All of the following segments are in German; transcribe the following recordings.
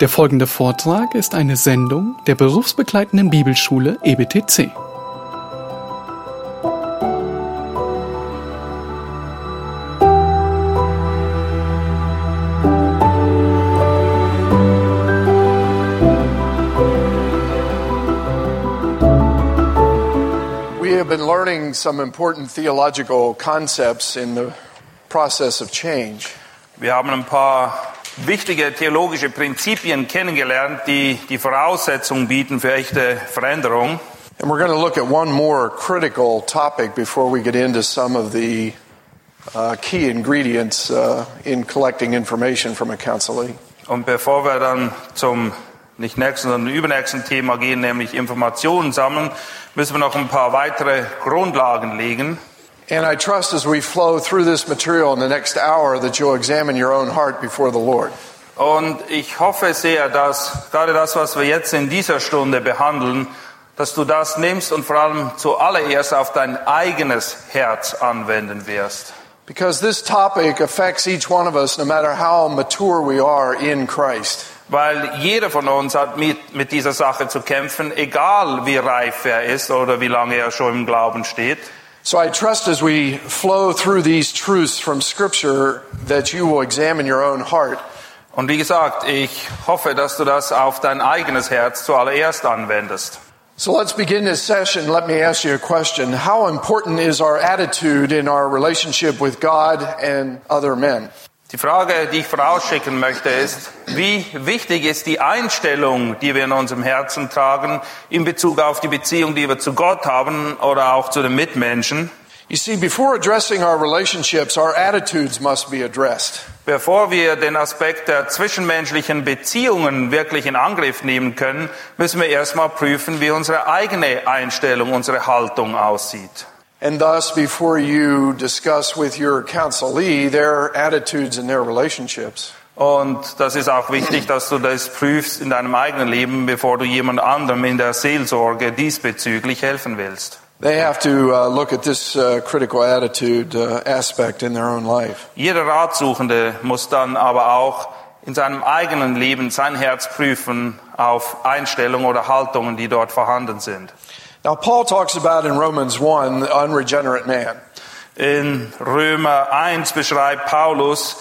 Der folgende Vortrag ist eine Sendung der berufsbegleitenden Bibelschule EBTC. We have been learning some important theological concepts in the process of change. Wir haben ein paar wichtige theologische Prinzipien kennengelernt, die die Voraussetzungen bieten für echte Veränderung. And we're going to look at one more critical topic before we get into some of the uh, key ingredients uh, in collecting information from a counselee. Und bevor wir dann zum nicht nächsten, sondern übernächsten Thema gehen, nämlich Informationen sammeln, müssen wir noch ein paar weitere Grundlagen legen. And I trust as we flow through this material in the next hour that you'll examine your own heart before the Lord. Und ich hoffe sehr, dass gerade das, was wir jetzt in dieser Stunde behandeln, dass du das nimmst und vor allem zuallererst auf dein eigenes Herz anwenden wirst. Because this topic affects each one of us no matter how mature we are in Christ. Weil jeder von uns hat mit, mit dieser Sache zu kämpfen, egal wie reif er ist oder wie lange er schon im Glauben steht. So I trust as we flow through these truths from Scripture that you will examine your own heart Und wie gesagt, ich hoffe, dass du das auf dein eigenes Herz zuallererst anwendest. So let's begin this session. Let me ask you a question. How important is our attitude in our relationship with God and other men? Die Frage, die ich vorausschicken möchte, ist, wie wichtig ist die Einstellung, die wir in unserem Herzen tragen, in Bezug auf die Beziehung, die wir zu Gott haben oder auch zu den Mitmenschen? You see, before addressing our relationships, our attitudes must be addressed. Bevor wir den Aspekt der zwischenmenschlichen Beziehungen wirklich in Angriff nehmen können, müssen wir erstmal prüfen, wie unsere eigene Einstellung, unsere Haltung aussieht. And thus, before you discuss with your counselee their attitudes and their relationships, Und das ist auch wichtig, dass du das prüfst in deinem eigenen Leben, bevor du jemand anderem in der Seelsorge diesbezüglich helfen willst. they have to uh, look at this uh, critical attitude uh, aspect in their own life. Jeder Ratsuchende muss dann aber auch in seinem eigenen Leben sein Herz prüfen auf Einstellungen oder Haltungen, die dort vorhanden sind. Now, Paul talks about in Romans 1 the unregenerate man. In Römer 1 beschreibt Paulus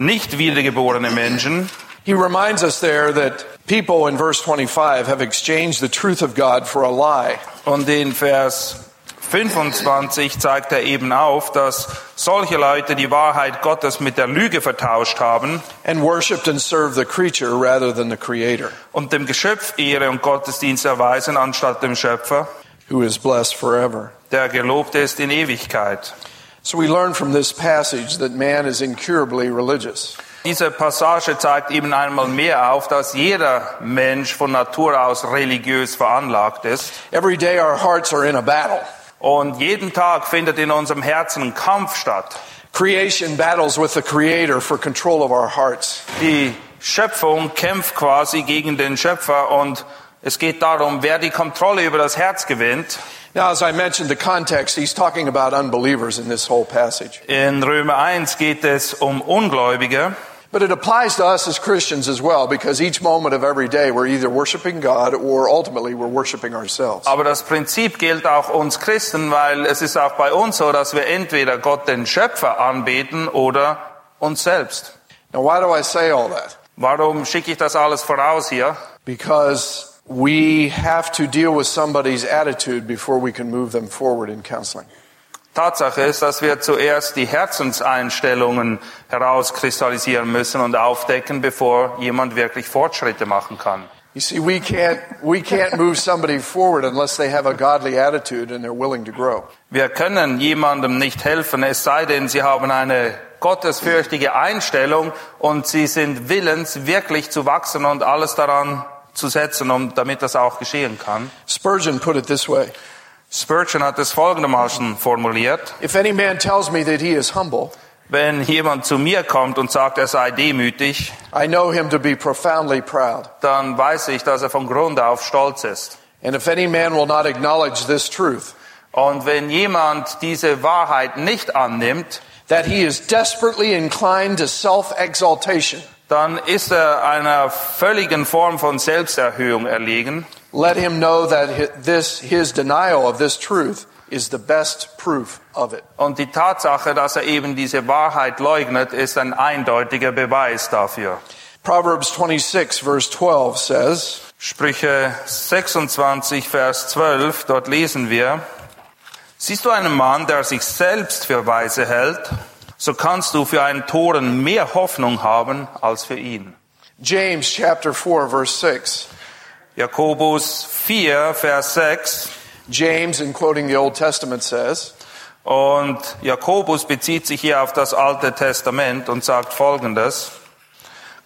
nicht wiedergeborene Menschen. He reminds us there that people in verse 25 have exchanged the truth of God for a lie. Und in Vers 25 zeigt er eben auf, dass solche Leute die Wahrheit Gottes mit der Lüge vertauscht haben and and served the creature rather than the creator, und dem Geschöpf Ehre und Gottesdienst erweisen anstatt dem Schöpfer, who is blessed forever. der gelobt ist in Ewigkeit. So we learn from this passage that man is incurably religious. Diese Passage zeigt eben einmal mehr auf, dass jeder Mensch von Natur aus religiös veranlagt ist. Every day our hearts are in a battle. Und jeden Tag findet in unserem Herzen ein Kampf statt. Creation battles with the creator for control of our hearts. Die Schöpfung kämpft quasi gegen den Schöpfer und es geht darum, wer die Kontrolle über das Herz gewinnt. Now, as I mentioned the context, he's talking about unbelievers in this whole passage. In Römer 1 geht es um Ungläubige. But it applies to us as Christians as well, because each moment of every day we're either worshiping God or ultimately we're worshiping ourselves. Aber das Prinzip gilt auch uns Christen, weil es ist auch bei uns so, dass wir entweder Gott den Schöpfer anbeten oder uns selbst. Now, why do I say all that? Warum schicke ich das alles voraus hier? Because we have to deal with somebody's attitude before we can move them forward in counseling. Tatsache ist, dass wir zuerst die Herzenseinstellungen herauskristallisieren müssen und aufdecken, bevor jemand wirklich Fortschritte machen kann. You see, we can't, we can't move somebody forward unless they have a godly attitude and they're willing to grow. Wir können jemandem nicht helfen, es sei denn, sie haben eine gottesfürchtige Einstellung und sie sind willens, wirklich zu wachsen und alles daran zu setzen, um, damit das auch geschehen kann. Spurgeon put it this way Spurgeon hat es folgendermaßen formuliert. If any man tells me that he is humble, Wenn jemand zu mir kommt und sagt, er sei demütig, I know him to be profoundly proud. dann weiß ich, dass er von Grund auf stolz ist. And if any man will not acknowledge this truth, Und wenn jemand diese Wahrheit nicht annimmt, that he is desperately inclined to self exaltation, dann ist er einer völligen Form von Selbsterhöhung erlegen. Let him know that hi- this, his denial of this truth is the best proof of it. Und die Tatsache, dass er eben diese Wahrheit leugnet, ist ein eindeutiger Beweis dafür. Proverbs 26 verse 12 says, Sprüche 26, Vers 12, dort lesen wir, Siehst du einen Mann, der sich selbst für weise hält, so kannst du für einen Toren mehr Hoffnung haben als für ihn. James chapter 4 verse 6. Jakobus 4, Vers 6. James, in quoting the Old Testament, says, Und Jakobus bezieht sich hier auf das Alte Testament und sagt Folgendes.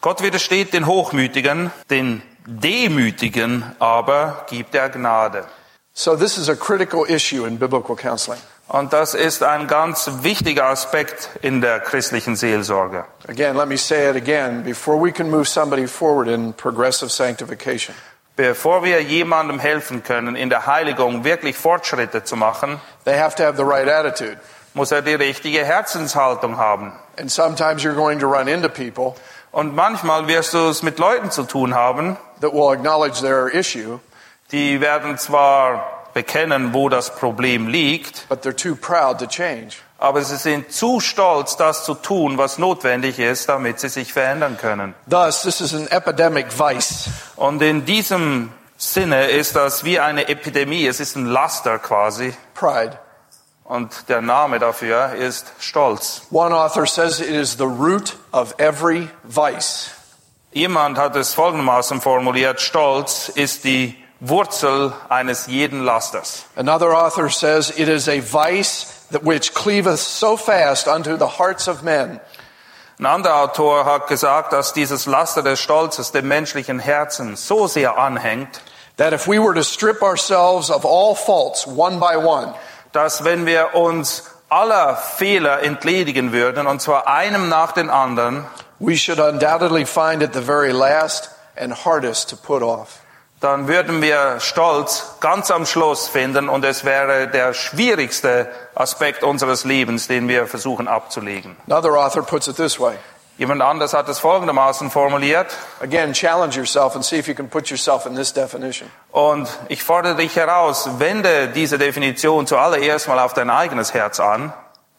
Gott widersteht den Hochmütigen, den Demütigen aber gibt er Gnade. So this is a critical issue in biblical counseling. Und das ist ein ganz wichtiger Aspekt in der christlichen Seelsorge. Again, let me say it again. Before we can move somebody forward in progressive sanctification, Bevor wir jemandem helfen können, in der Heiligung wirklich Fortschritte zu machen, they have to have the right attitude. muss er die richtige Herzenshaltung haben. And sometimes you're going to run into people Und manchmal wirst du es mit Leuten zu tun haben, that will acknowledge their issue, die werden zwar bekennen, wo das Problem liegt, but they're too proud to change. aber sie sind zu stolz, das zu tun, was notwendig ist, damit sie sich verändern können. Thus, this is an epidemic vice. Und in diesem Sinne ist das wie eine Epidemie, es ist ein Laster quasi. Pride. Und der Name dafür ist Stolz. One author says it is the root of every vice. Jemand hat es folgendermaßen formuliert, Stolz ist die Wurzel eines jeden Lasters. Another author says it is a vice that which cleaveth so fast unto the hearts of men Ein anderer Autor hat gesagt, dass dieses Laster des Stolzes dem menschlichen Herzen so sehr anhängt, that if we were to strip ourselves of all faults one by one, dass wenn wir uns aller Fehler entledigen würden, und zwar einem nach den anderen, we should undoubtedly find it the very last and hardest to put off. Dann würden wir Stolz ganz am Schluss finden und es wäre der schwierigste Aspekt unseres Lebens, den wir versuchen abzulegen. Another author puts it this way. Jemand anders hat es folgendermaßen formuliert Again, challenge yourself and see if you can put yourself in this definition. und ich fordere dich heraus, wende diese Definition zuallererst mal auf dein eigenes Herz an.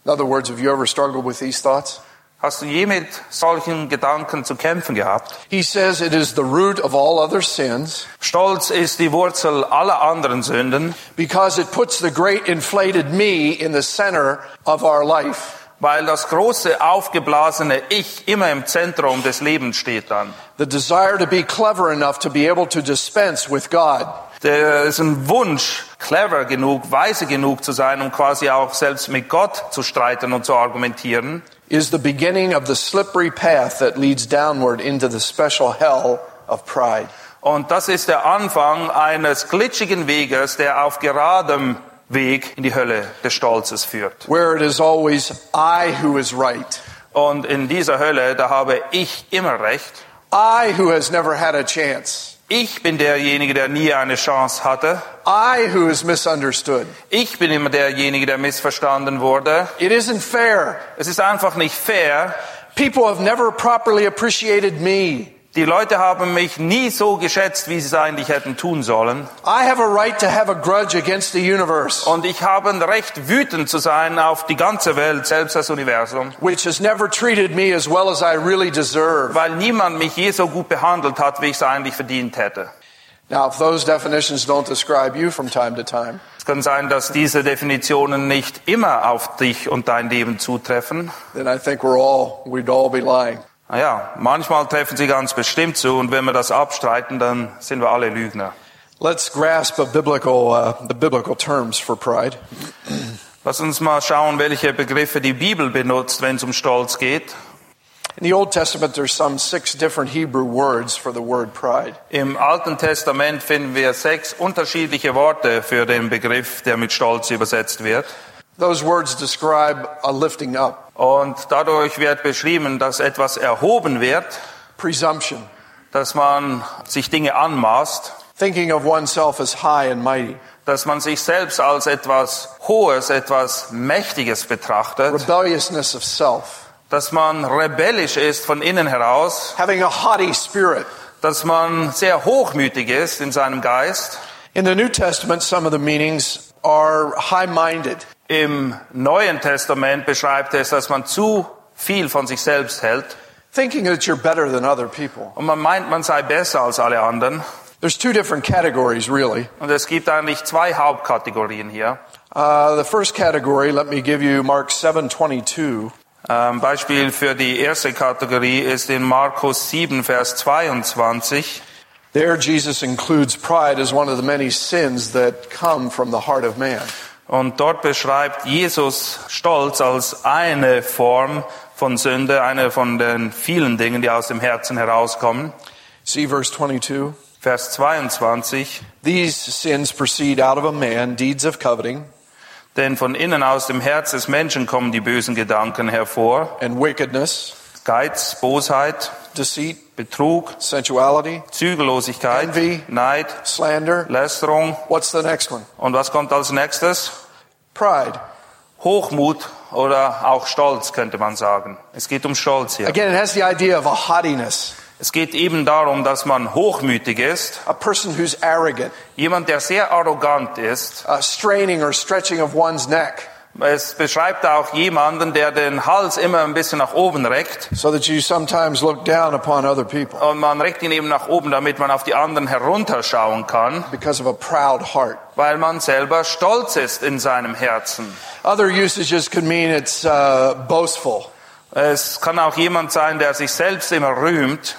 In other words, have you ever struggled with these thoughts? Hast du je mit solchen Gedanken zu kämpfen gehabt? He says it is the root of all other sins Stolz ist die Wurzel aller anderen Sünden, because it puts the great inflated me in the center of our life. weil das große aufgeblasene Ich immer im Zentrum des Lebens steht dann. The desire to be clever enough to be able to dispense with God. Der ist ein Wunsch, clever genug, weise genug zu sein, um quasi auch selbst mit Gott zu streiten und zu argumentieren. Is the beginning of the slippery path that leads downward into the special hell of pride. Und das ist der Anfang eines glitschigen Weges, der auf geradem Weg in die Hölle des Stolzes führt. Where it is always I who is right. Und in dieser Hölle, da habe ich immer recht. I who has never had a chance. Ich bin derjenige, der nie eine Chance hatte. I who is misunderstood. Ich bin immer derjenige, der missverstanden wurde. It isn't fair. Es ist einfach nicht fair. People have never properly appreciated me. Die Leute haben mich nie so geschätzt, wie sie es eigentlich hätten tun sollen. I have a right to have a grudge against the universe, Und ich habe ein Recht, wütend zu sein auf die ganze Welt, selbst das Universum, which has never treated me as well as I really deserve. weil niemand mich je so gut behandelt hat, wie ich es eigentlich verdient hätte. Now, if those definitions don't describe you from time to time, Es kann sein, dass diese Definitionen nicht immer auf dich und dein Leben zutreffen. then I think we're all, we'd all be lying. Naja, manchmal treffen sie ganz bestimmt zu und wenn wir das abstreiten, dann sind wir alle Lügner. Let's grasp a biblical, uh, the biblical terms for pride. Lass uns mal schauen, welche Begriffe die Bibel benutzt, wenn es um Stolz geht. In the Old Testament, there's some six different Hebrew words for the word pride. Im Alten Testament finden wir sechs unterschiedliche Worte für den Begriff, der mit Stolz übersetzt wird. Those words describe a lifting up, Und dadurch wird beschrieben, dass etwas erhoben wird, presumption, dass man sich Dinge anmaßt, thinking of oneself as high and mighty, dass man sich selbst als etwas Hohes, etwas Mächtiges betrachtet, rebelliousness of self, dass man rebellisch ist von innen heraus, having a haughty spirit. dass man sehr hochmütig ist in seinem Geist. In the New Testament, some of the meanings are high minded. Im Neuen Testament beschreibt es, dass man zu viel von sich selbst hält thinking that you're better than other people. und man meint, man sei besser als alle anderen. There's two different categories, really. Und es gibt eigentlich zwei Hauptkategorien hier. Uh, the first category, let me give you Mark 7:22. Ähm, Beispiel für die erste Kategorie ist in Markus 7, Vers 22. There, Jesus includes pride as one of the many sins that come from the heart of man. Und dort beschreibt Jesus Stolz als eine Form von Sünde, eine von den vielen Dingen, die aus dem Herzen herauskommen. See verse 22. Vers 22. These sins proceed out of a man, deeds of coveting Denn von innen aus dem Herz des Menschen kommen die bösen Gedanken hervor. and wickedness, Geiz, Bosheit, deceit, Betrug, sensuality, Zügellosigkeit, Envy. Neid, slander. Lästerung. What's the next one? Und was kommt als nächstes? Pride. Hochmut oder auch Stolz könnte man sagen. Es geht um Stolz hier. Again, it has the idea of a haughtiness, Es geht eben darum, dass man hochmütig ist. a person who's arrogant, Jemand, der sehr arrogant ist. uh, straining or stretching of one's neck, Es beschreibt auch jemanden, der den Hals immer ein bisschen nach oben reckt. so that you sometimes look down upon other people Und man reckt ihn eben nach oben, damit man auf die anderen herunterschauen kann, because of a proud heart. weil man selber stolz ist in seinem Herzen. Other usages could mean it's uh, boastful. Es kann auch jemand sein, der sich selbst immer rühmt.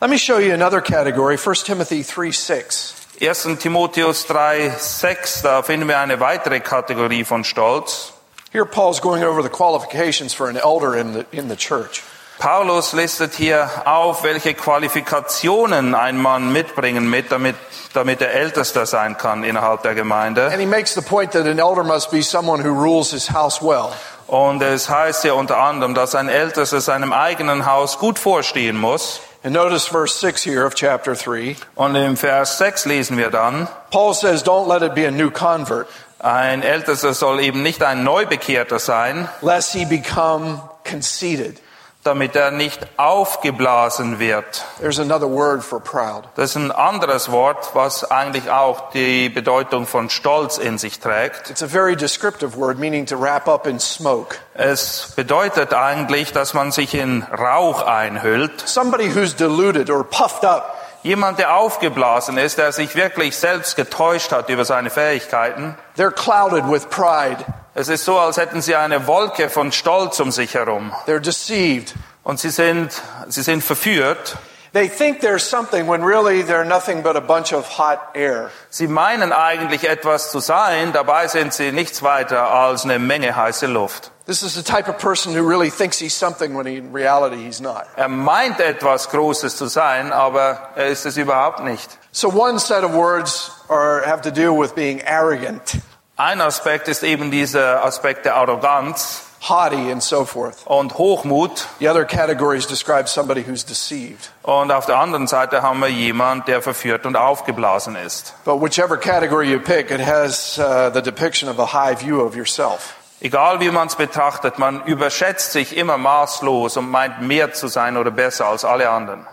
Let me show you another category, 1 Timothy 3 6. 1. Timotheus 3, 6, da finden wir eine weitere Kategorie von Stolz. Here, Paul's going over the qualifications for an elder in the, in the church. Paulus listet hier auf, welche Qualifikationen ein Mann mitbringen mit, damit, damit er Ältester sein kann innerhalb der Gemeinde. And he makes the point that an elder must be someone who rules his house well. Und es heißt hier unter anderem, dass ein Ältester seinem eigenen Haus gut vorstehen muss. And notice verse 6 here of chapter 3. Und im Vers 6 lesen wir dann, Paul says, Don't let it be a new convert, ein Ältester soll eben nicht ein Neubekehrter sein, lest he become conceited. Damit er nicht aufgeblasen wird. There's another word for proud. Das ist ein anderes Wort, was eigentlich auch die Bedeutung von Stolz in sich trägt. It's a very descriptive word, meaning to wrap up in smoke. Es bedeutet eigentlich, dass man sich in Rauch einhüllt. Somebody who's deluded or puffed up. Jemand, der aufgeblasen ist, der sich wirklich selbst getäuscht hat über seine Fähigkeiten. They're clouded with pride. Es ist so, als hätten sie eine Wolke von Stolz um sich herum. They're deceived. Und sie sind, sie sind verführt. They think there's something when really they're nothing but a bunch of hot air. Sie meinen eigentlich etwas zu sein, dabei sind sie nichts weiter als eine Menge heiße Luft. This is the type of person who really thinks he's something when he, in reality he's not. Er meint etwas Großes zu sein, aber er ist es überhaupt nicht. So one set of words are, have to do with being arrogant, Ein Aspekt ist eben dieser Aspekt der Arroganz haughty, and so forth. und Hochmut. The other categories describe somebody who's deceived. Und auf der anderen Seite haben wir jemand, der verführt und aufgeblasen ist. But whichever category you pick, it has uh, the depiction of a high view of yourself. Egal wie man es betrachtet, man überschätzt sich immer maßlos und meint mehr zu sein oder besser als alle anderen.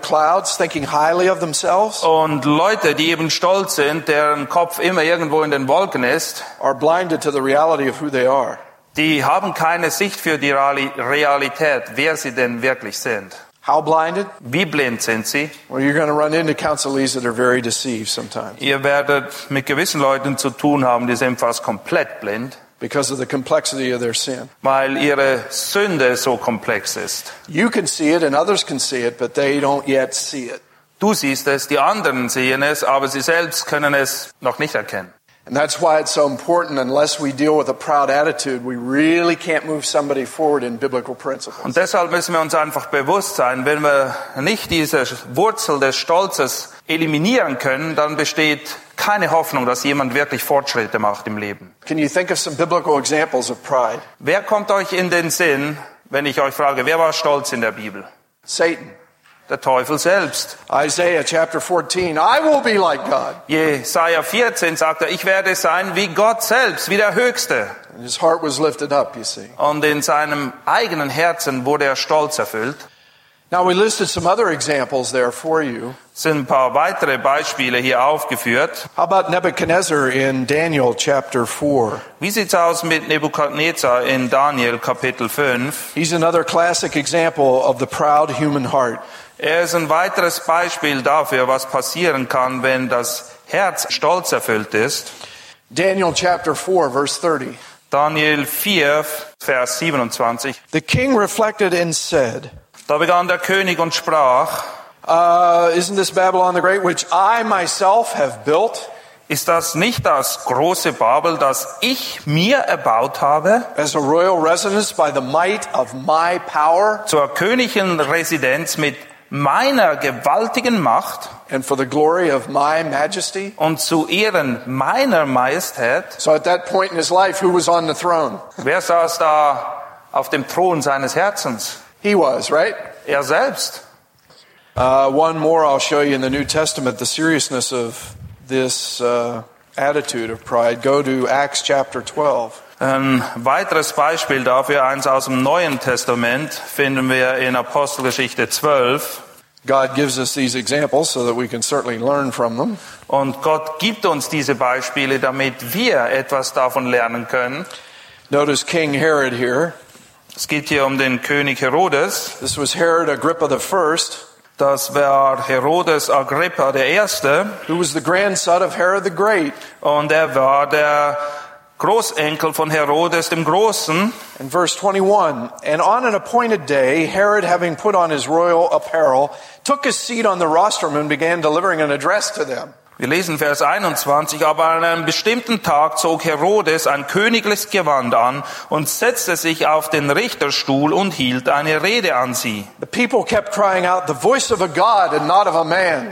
Clouds, Und Leute, die eben stolz sind, deren Kopf immer irgendwo in den Wolken ist, are blinded to the reality of who they are. die haben keine Sicht für die Reali- Realität, wer sie denn wirklich sind. How blinded? Wie blind sind sie? Well, you're going to run into counselees that are very deceived sometimes Ihr werdet mit gewissen Leuten zu tun haben, die sind fast komplett blind, because of the complexity of their sin. weil ihre Sünde so komplex ist. You can see it and others can see it, but they don't yet see it. Du siehst es, die anderen sehen es, aber sie selbst können es noch nicht erkennen. And that's why it's so important. Unless we deal with a proud attitude, we really can't move somebody forward in biblical principles. Und deshalb müssen wir uns einfach bewusst sein, wenn wir nicht diese Wurzel des Stolzes eliminieren können, dann besteht keine Hoffnung, dass jemand wirklich Fortschritte macht im Leben. Can you think of some biblical examples of pride? Wer kommt euch in den Sinn, wenn ich euch frage, wer war stolz in der Bibel? Satan. Der Teufel selbst. Isaiah chapter 14, I will be like God. Jesaja 14 sagt er, ich werde sein wie Gott selbst, wie der Höchste. And his heart was lifted up, you see. Und in seinem eigenen Herzen wurde er stolz erfüllt. Now we listed some other examples there for you. Sind ein paar weitere Beispiele hier aufgeführt. How about Nebuchadnezzar in Daniel chapter 4? Wie sieht's aus mit Nebukadnezar in Daniel Kapitel 5? He's another classic example of the proud human heart. Er ist ein weiteres Beispiel dafür, was passieren kann, wenn das Herz stolz erfüllt ist. Daniel chapter 4 verse 30. Daniel 4, Vers 27. The king reflected and said, Da begann der König und sprach, uh, Isn't this Babylon the Great, which I myself have built ist das nicht das große Babel, das ich mir erbaut habe, as a royal residence by the might of my power zur königlichen Residenz mit meiner gewaltigen Macht and for the glory of my majesty? und zu Ehren meiner Majestät? So at that point in his life, who was on the throne? Wer saß da auf dem Thron seines Herzens? He was, right? Er selbst. Uh, one more I'll show you in the New Testament the seriousness of this uh, attitude of pride. Go to Acts chapter 12. Ein weiteres Beispiel dafür, eins aus dem Neuen Testament, finden wir in Apostelgeschichte 12. God gives us these examples so that we can certainly learn from them. Und Gott gibt uns diese Beispiele, damit wir etwas davon lernen können. Notice King Herod here. Es geht hier um den König Herodes. This was Herod Agrippa the first, Das war Herodes Agrippa der Erste. who was the grandson of Herod the Great. Und er war der Großenkel von Herodes dem Großen. In verse 21, and on an appointed day, Herod, having put on his royal apparel, took his seat on the rostrum and began delivering an address to them. Wir lesen Vers 21, aber an einem bestimmten Tag zog Herodes ein königliches Gewand an und setzte sich auf den Richterstuhl und hielt eine Rede an sie. Out.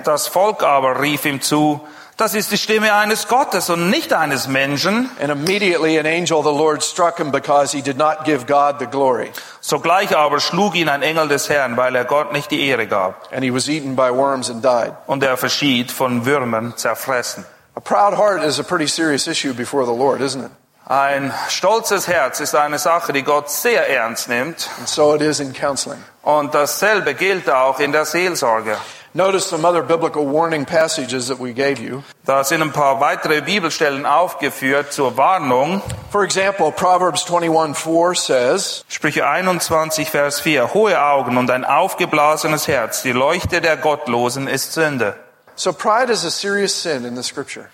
Das Volk aber rief ihm zu, das ist die Stimme eines Gottes und nicht eines Menschen. And immediately an angel of the Lord struck him because he did not give God the glory. Sogleich aber schlug ihn ein Engel des Herrn, weil er Gott nicht die Ehre gab. And he was eaten by worms and died. Und er verschied von Würmern zerfressen. A proud heart is a pretty serious issue before the Lord, isn't it? Ein stolzes Herz ist eine Sache, die Gott sehr ernst nimmt. And so it is in counseling. Und dasselbe gilt auch in der Seelsorge. Notice some other biblical warning passages that we gave you. Da sind ein paar weitere Bibelstellen aufgeführt zur Warnung. For example, Proverbs 21:4 says, Sprüche 21, Vers 4. Hohe Augen und ein aufgeblasenes Herz, die Leuchte der Gottlosen ist Sünde. so pride is a serious sin in the scripture.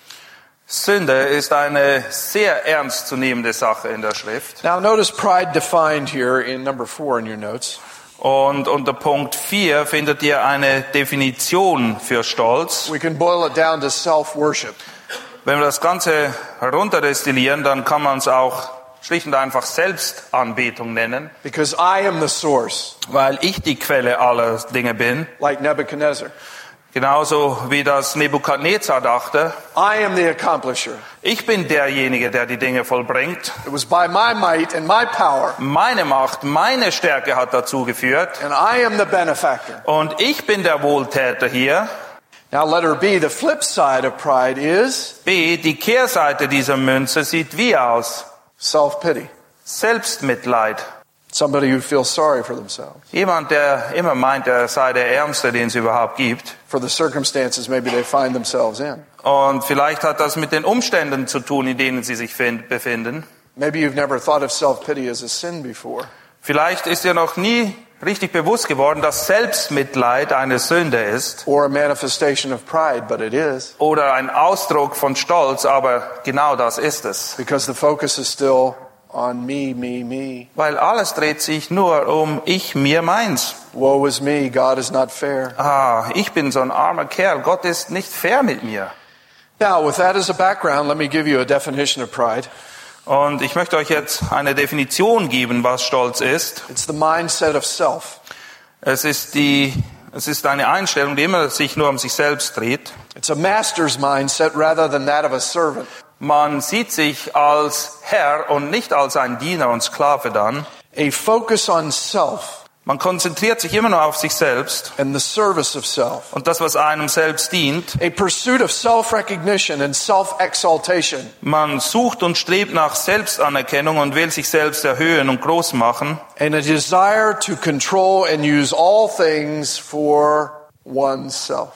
Sünde ist eine sehr ernstzunehmende Sache in der Schrift. Now notice pride defined here in number 4 in your notes. Und unter Punkt 4 findet ihr eine Definition für Stolz. We can boil it down to self-worship. Wenn wir das Ganze herunterdestillieren, dann kann man es auch schlicht und einfach Selbstanbetung nennen, Because I am the source, weil ich die Quelle aller Dinge bin. like Nebuchadnezzar. Genauso wie das Nebukadnezar dachte, I am the accomplisher. ich bin derjenige, der die Dinge vollbringt. It was by my might and my power, Meine Macht, meine Stärke hat dazu geführt. and I am the benefactor. Und ich bin der Wohltäter hier. Now letter B, the flip side of pride is B, die Kehrseite dieser Münze sieht wie aus? self-pity. Selbstmitleid. Somebody who feels sorry for themselves, Jemand, der immer meint, er sei der Ärmste, den es überhaupt gibt. for the circumstances maybe they find themselves in. Und vielleicht hat das mit den Umständen zu tun, in denen sie sich find- befinden. Maybe you've never thought of self-pity as a sin before. Vielleicht ist dir noch nie richtig bewusst geworden, dass Selbstmitleid eine Sünde ist or a manifestation of pride, but it is oder ein Ausdruck von Stolz, aber genau das ist es. because the focus is still on me, me, me. Weil alles dreht sich nur um ich, mir, meins. Woe is me, God is not fair. Ah, ich bin so ein armer Kerl, Gott ist nicht fair mit mir. Now, with that as a background, let me give you a definition of pride. Und ich möchte euch jetzt eine Definition geben, was Stolz ist. It's the mindset of self. Es ist die, es ist eine Einstellung, die immer sich nur um sich selbst dreht. It's a master's mindset rather than that of a servant. Man sieht sich als Herr und nicht als ein Diener und Sklave dann. A focus on self. Man konzentriert sich immer nur auf sich selbst and the service of self. und das, was einem selbst dient. A pursuit of self-recognition and self-exaltation. Man sucht und strebt nach Selbstanerkennung und will sich selbst erhöhen und groß machen. and a desire to control and use all things for oneself.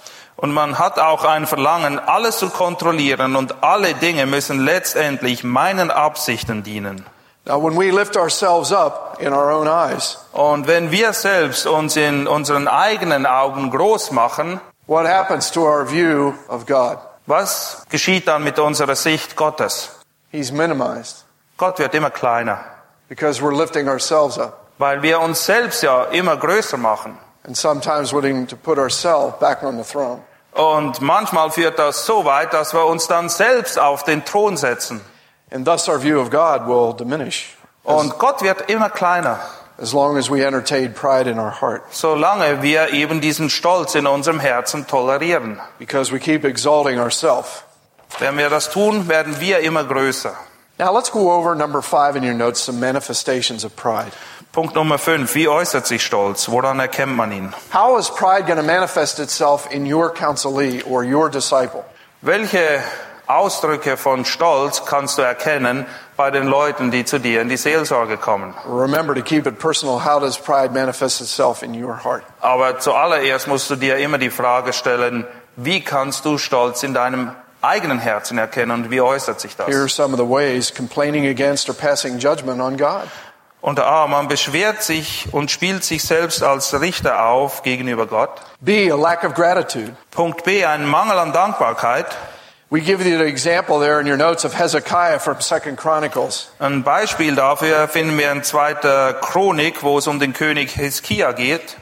Und man hat auch ein Verlangen, alles zu kontrollieren und alle Dinge müssen letztendlich meinen Absichten dienen. Now, when we lift ourselves up in our own eyes, Und wenn wir selbst uns in unseren eigenen Augen groß machen, what happens to our view of God? was geschieht dann mit unserer Sicht Gottes? He's minimized Gott wird immer kleiner, because we're lifting ourselves up weil wir uns selbst ja immer größer machen. and sometimes wanting to put ourselves back on the throne. Und manchmal führt das so weit, dass wir uns dann selbst auf den Thron setzen. And thus our view of God will diminish Und Gott wird immer kleiner, as long as we entertain pride in our heart solange wir eben diesen Stolz in unserem Herzen tolerieren. because we keep exalting ourselves. Wenn wir das tun, werden wir immer größer. Now let's go over number five in your notes, some manifestations of pride. Punkt Nummer 5. Wie äußert sich Stolz? Woran erkennt man ihn? How is pride going to manifest itself in your counselee or your disciple? Welche Ausdrücke von Stolz kannst du erkennen bei den Leuten, die zu dir in die Seelsorge kommen? Remember to keep it personal. How does pride manifest itself in your heart? Aber zuallererst musst du dir immer die Frage stellen, wie kannst du Stolz in deinem eigenen Herzen erkennen und wie äußert sich Here are das? some of the ways complaining against or passing judgment on God. Unter A, man beschwert sich und spielt sich selbst als Richter auf gegenüber Gott. B, a lack of gratitude. Punkt B, ein Mangel an Dankbarkeit. We give you the example there in your notes of Hezekiah from Second Chronicles. Ein Beispiel dafür finden wir in 2. Chronik, wo es um den König Hiskia geht.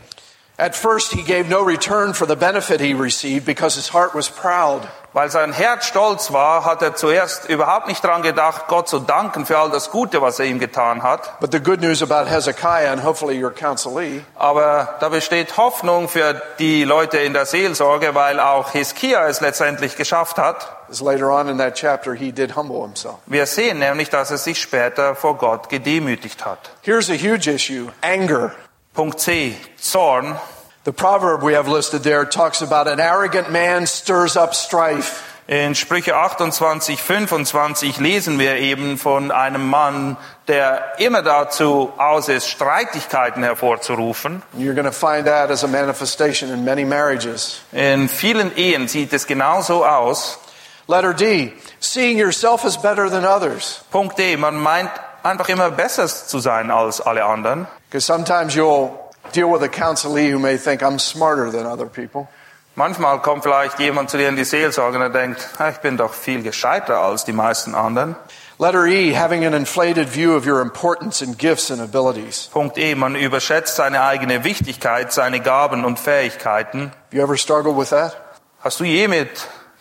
At first, he gave no return for the benefit he received because his heart was proud. Weil sein Herz stolz war, hat er zuerst überhaupt nicht daran gedacht, Gott zu danken für all das Gute, was er ihm getan hat. But the good news about Hezekiah, and hopefully your counselee, Aber da besteht Hoffnung für die Leute in der Seelsorge, weil auch Hiskia es letztendlich geschafft hat. is later on in that chapter, he did humble himself. Wir sehen nämlich, dass er sich später vor Gott gedemütigt hat. Here's a huge issue anger. Punkt C, Zorn. The proverb we have listed there talks about an arrogant man stirs up strife. In Sprüche 28, 25 lesen wir eben von einem Mann, der immer dazu aus ist, Streitigkeiten hervorzurufen. You're going to find that as a manifestation in many marriages. In vielen Ehen sieht es genauso aus. Letter D, seeing yourself as better than others. Punkt D, man meint einfach immer besser zu sein als alle anderen. Because sometimes you'll deal with a counselee who may think I'm smarter than other people. Manchmal kommt vielleicht jemand zu dir in die Seelsorge und er denkt, "Ah, ich bin doch viel gescheiter als die meisten anderen. Letter E, having an inflated view of your importance and gifts and abilities. Punkt E, man überschätzt seine eigene Wichtigkeit, seine Gaben und Fähigkeiten. Have you ever struggled with that? Hast du je mit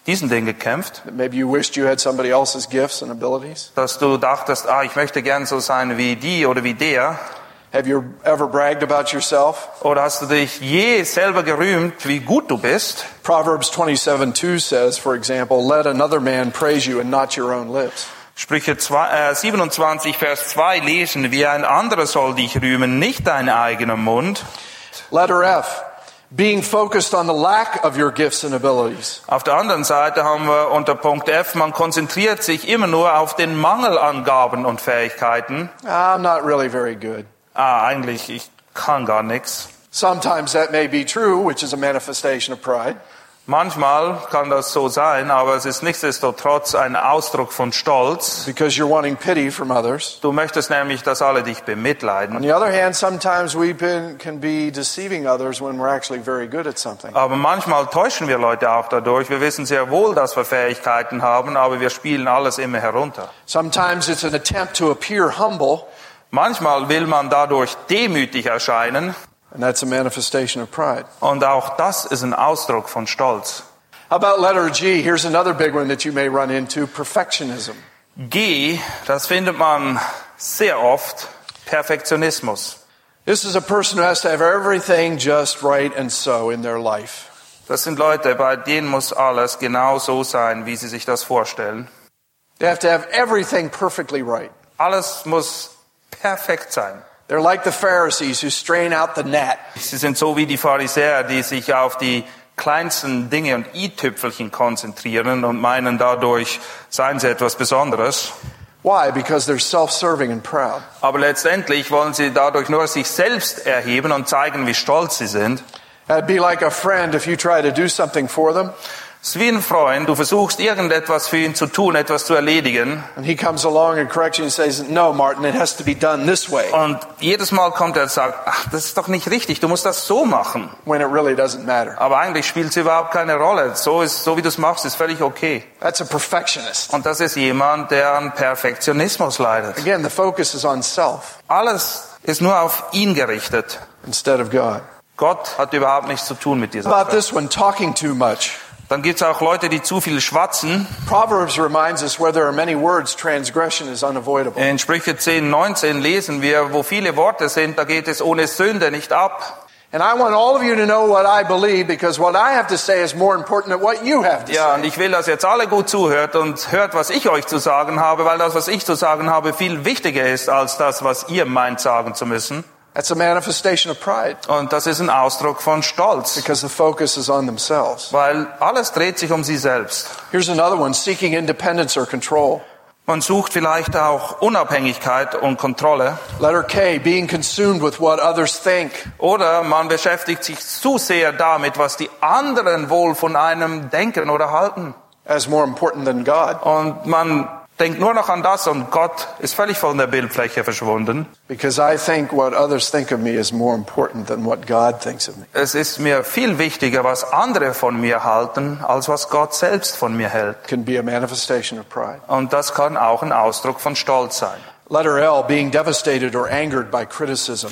diesen Dingen gekämpft? That maybe you wished you had somebody else's gifts and abilities? Dass du dachtest, ah, ich möchte gern so sein wie die oder wie der? Have you ever bragged about yourself? Oder hast du dich je selber gerühmt, wie gut du bist? Proverbs 27 2 says, for example, let another man praise you and not your own lips. Sprüche zwei- äh, 27, Vers 2 lesen wir, ein anderer soll dich rühmen, nicht dein eigener Mund. Letter F, being focused on the lack of your gifts and abilities. Auf der anderen Seite haben wir unter Punkt F, man konzentriert sich immer nur auf den Mangel an Gaben und Fähigkeiten. I'm not really very good. Ah, eigentlich, ich kann gar nichts. Sometimes that may be true, which is a manifestation of pride. Manchmal kann das so sein, aber es ist nichtsdestotrotz ein Ausdruck von Stolz. because you're wanting pity from others. Du möchtest nämlich, dass alle dich On bemitleiden. the other hand, sometimes we can be deceiving others when we're actually very good at something. Aber manchmal täuschen wir Leute auch dadurch. Wir wissen sehr wohl, dass wir Fähigkeiten haben, aber wir spielen alles immer herunter. Sometimes it's an attempt to appear humble, Manchmal will man dadurch demütig erscheinen und auch das ist ein Ausdruck von Stolz. How about letter G? Here's another big one that you may run into perfectionism. G, das findet man sehr oft, Perfektionismus. This is a person who has to have everything just right and so in their life. Das sind Leute, bei denen muss alles genau so sein, wie sie sich das vorstellen. They have to have everything perfectly right. Alles muss perfekt sein. They're like the Pharisees who strain out the net. Sie sind so wie die Pharisäer, die sich auf die kleinsten Dinge und i-Tüpfelchen konzentrieren und meinen, dadurch seien sie etwas Besonderes. Why? Because they're self-serving and proud. Aber letztendlich wollen sie dadurch nur sich selbst erheben und zeigen, wie stolz sie sind. That'd be like a friend if you try to do something for them Es ist wie ein Freund, du versuchst irgendetwas für ihn zu tun, etwas zu erledigen. and he comes along and corrects you and says, no, Martin, it has to be done this way Und jedes Mal kommt er und sagt, ach, das ist doch nicht richtig, du musst das so machen. when it really doesn't matter. Aber eigentlich spielt es überhaupt keine Rolle. So, ist, so wie du es machst, ist völlig okay. That's a perfectionist. Und das ist jemand, der an Perfektionismus leidet. Again, the focus is on self Alles ist nur auf ihn gerichtet. instead of God. Gott hat überhaupt nichts zu tun mit dieser about Sache. this one, talking too much? Dann gibt es auch Leute, die zu viel schwatzen. Proverbs reminds us where there are many words, transgression is unavoidable. In Sprüche 10, 19 lesen wir, wo viele Worte sind, da geht es ohne Sünde nicht ab. And I want all of you to know what I believe because what I have to say is more important than what you have to Ja, say. und ich will, dass jetzt alle gut zuhört und hört, was ich euch zu sagen habe, weil das, was ich zu sagen habe, viel wichtiger ist als das, was ihr meint sagen zu müssen. That's a manifestation of pride Und das ist ein Ausdruck von Stolz, because the focus is on themselves. weil alles dreht sich um sie selbst. Here's another one, seeking independence or control. Man sucht vielleicht auch Unabhängigkeit und Kontrolle. Letter K, being consumed with what others think. Oder man beschäftigt sich zu sehr damit, was die anderen wohl von einem denken oder halten. as more important than God Und man denkt nur noch an das und Gott ist völlig von der Bildfläche verschwunden. because I think what others think of me is more important than what God thinks of me. Es ist mir viel wichtiger, was andere von mir halten, als was Gott selbst von mir hält. Und das kann auch ein Ausdruck von Stolz sein. Letter L, being devastated or angered by criticism.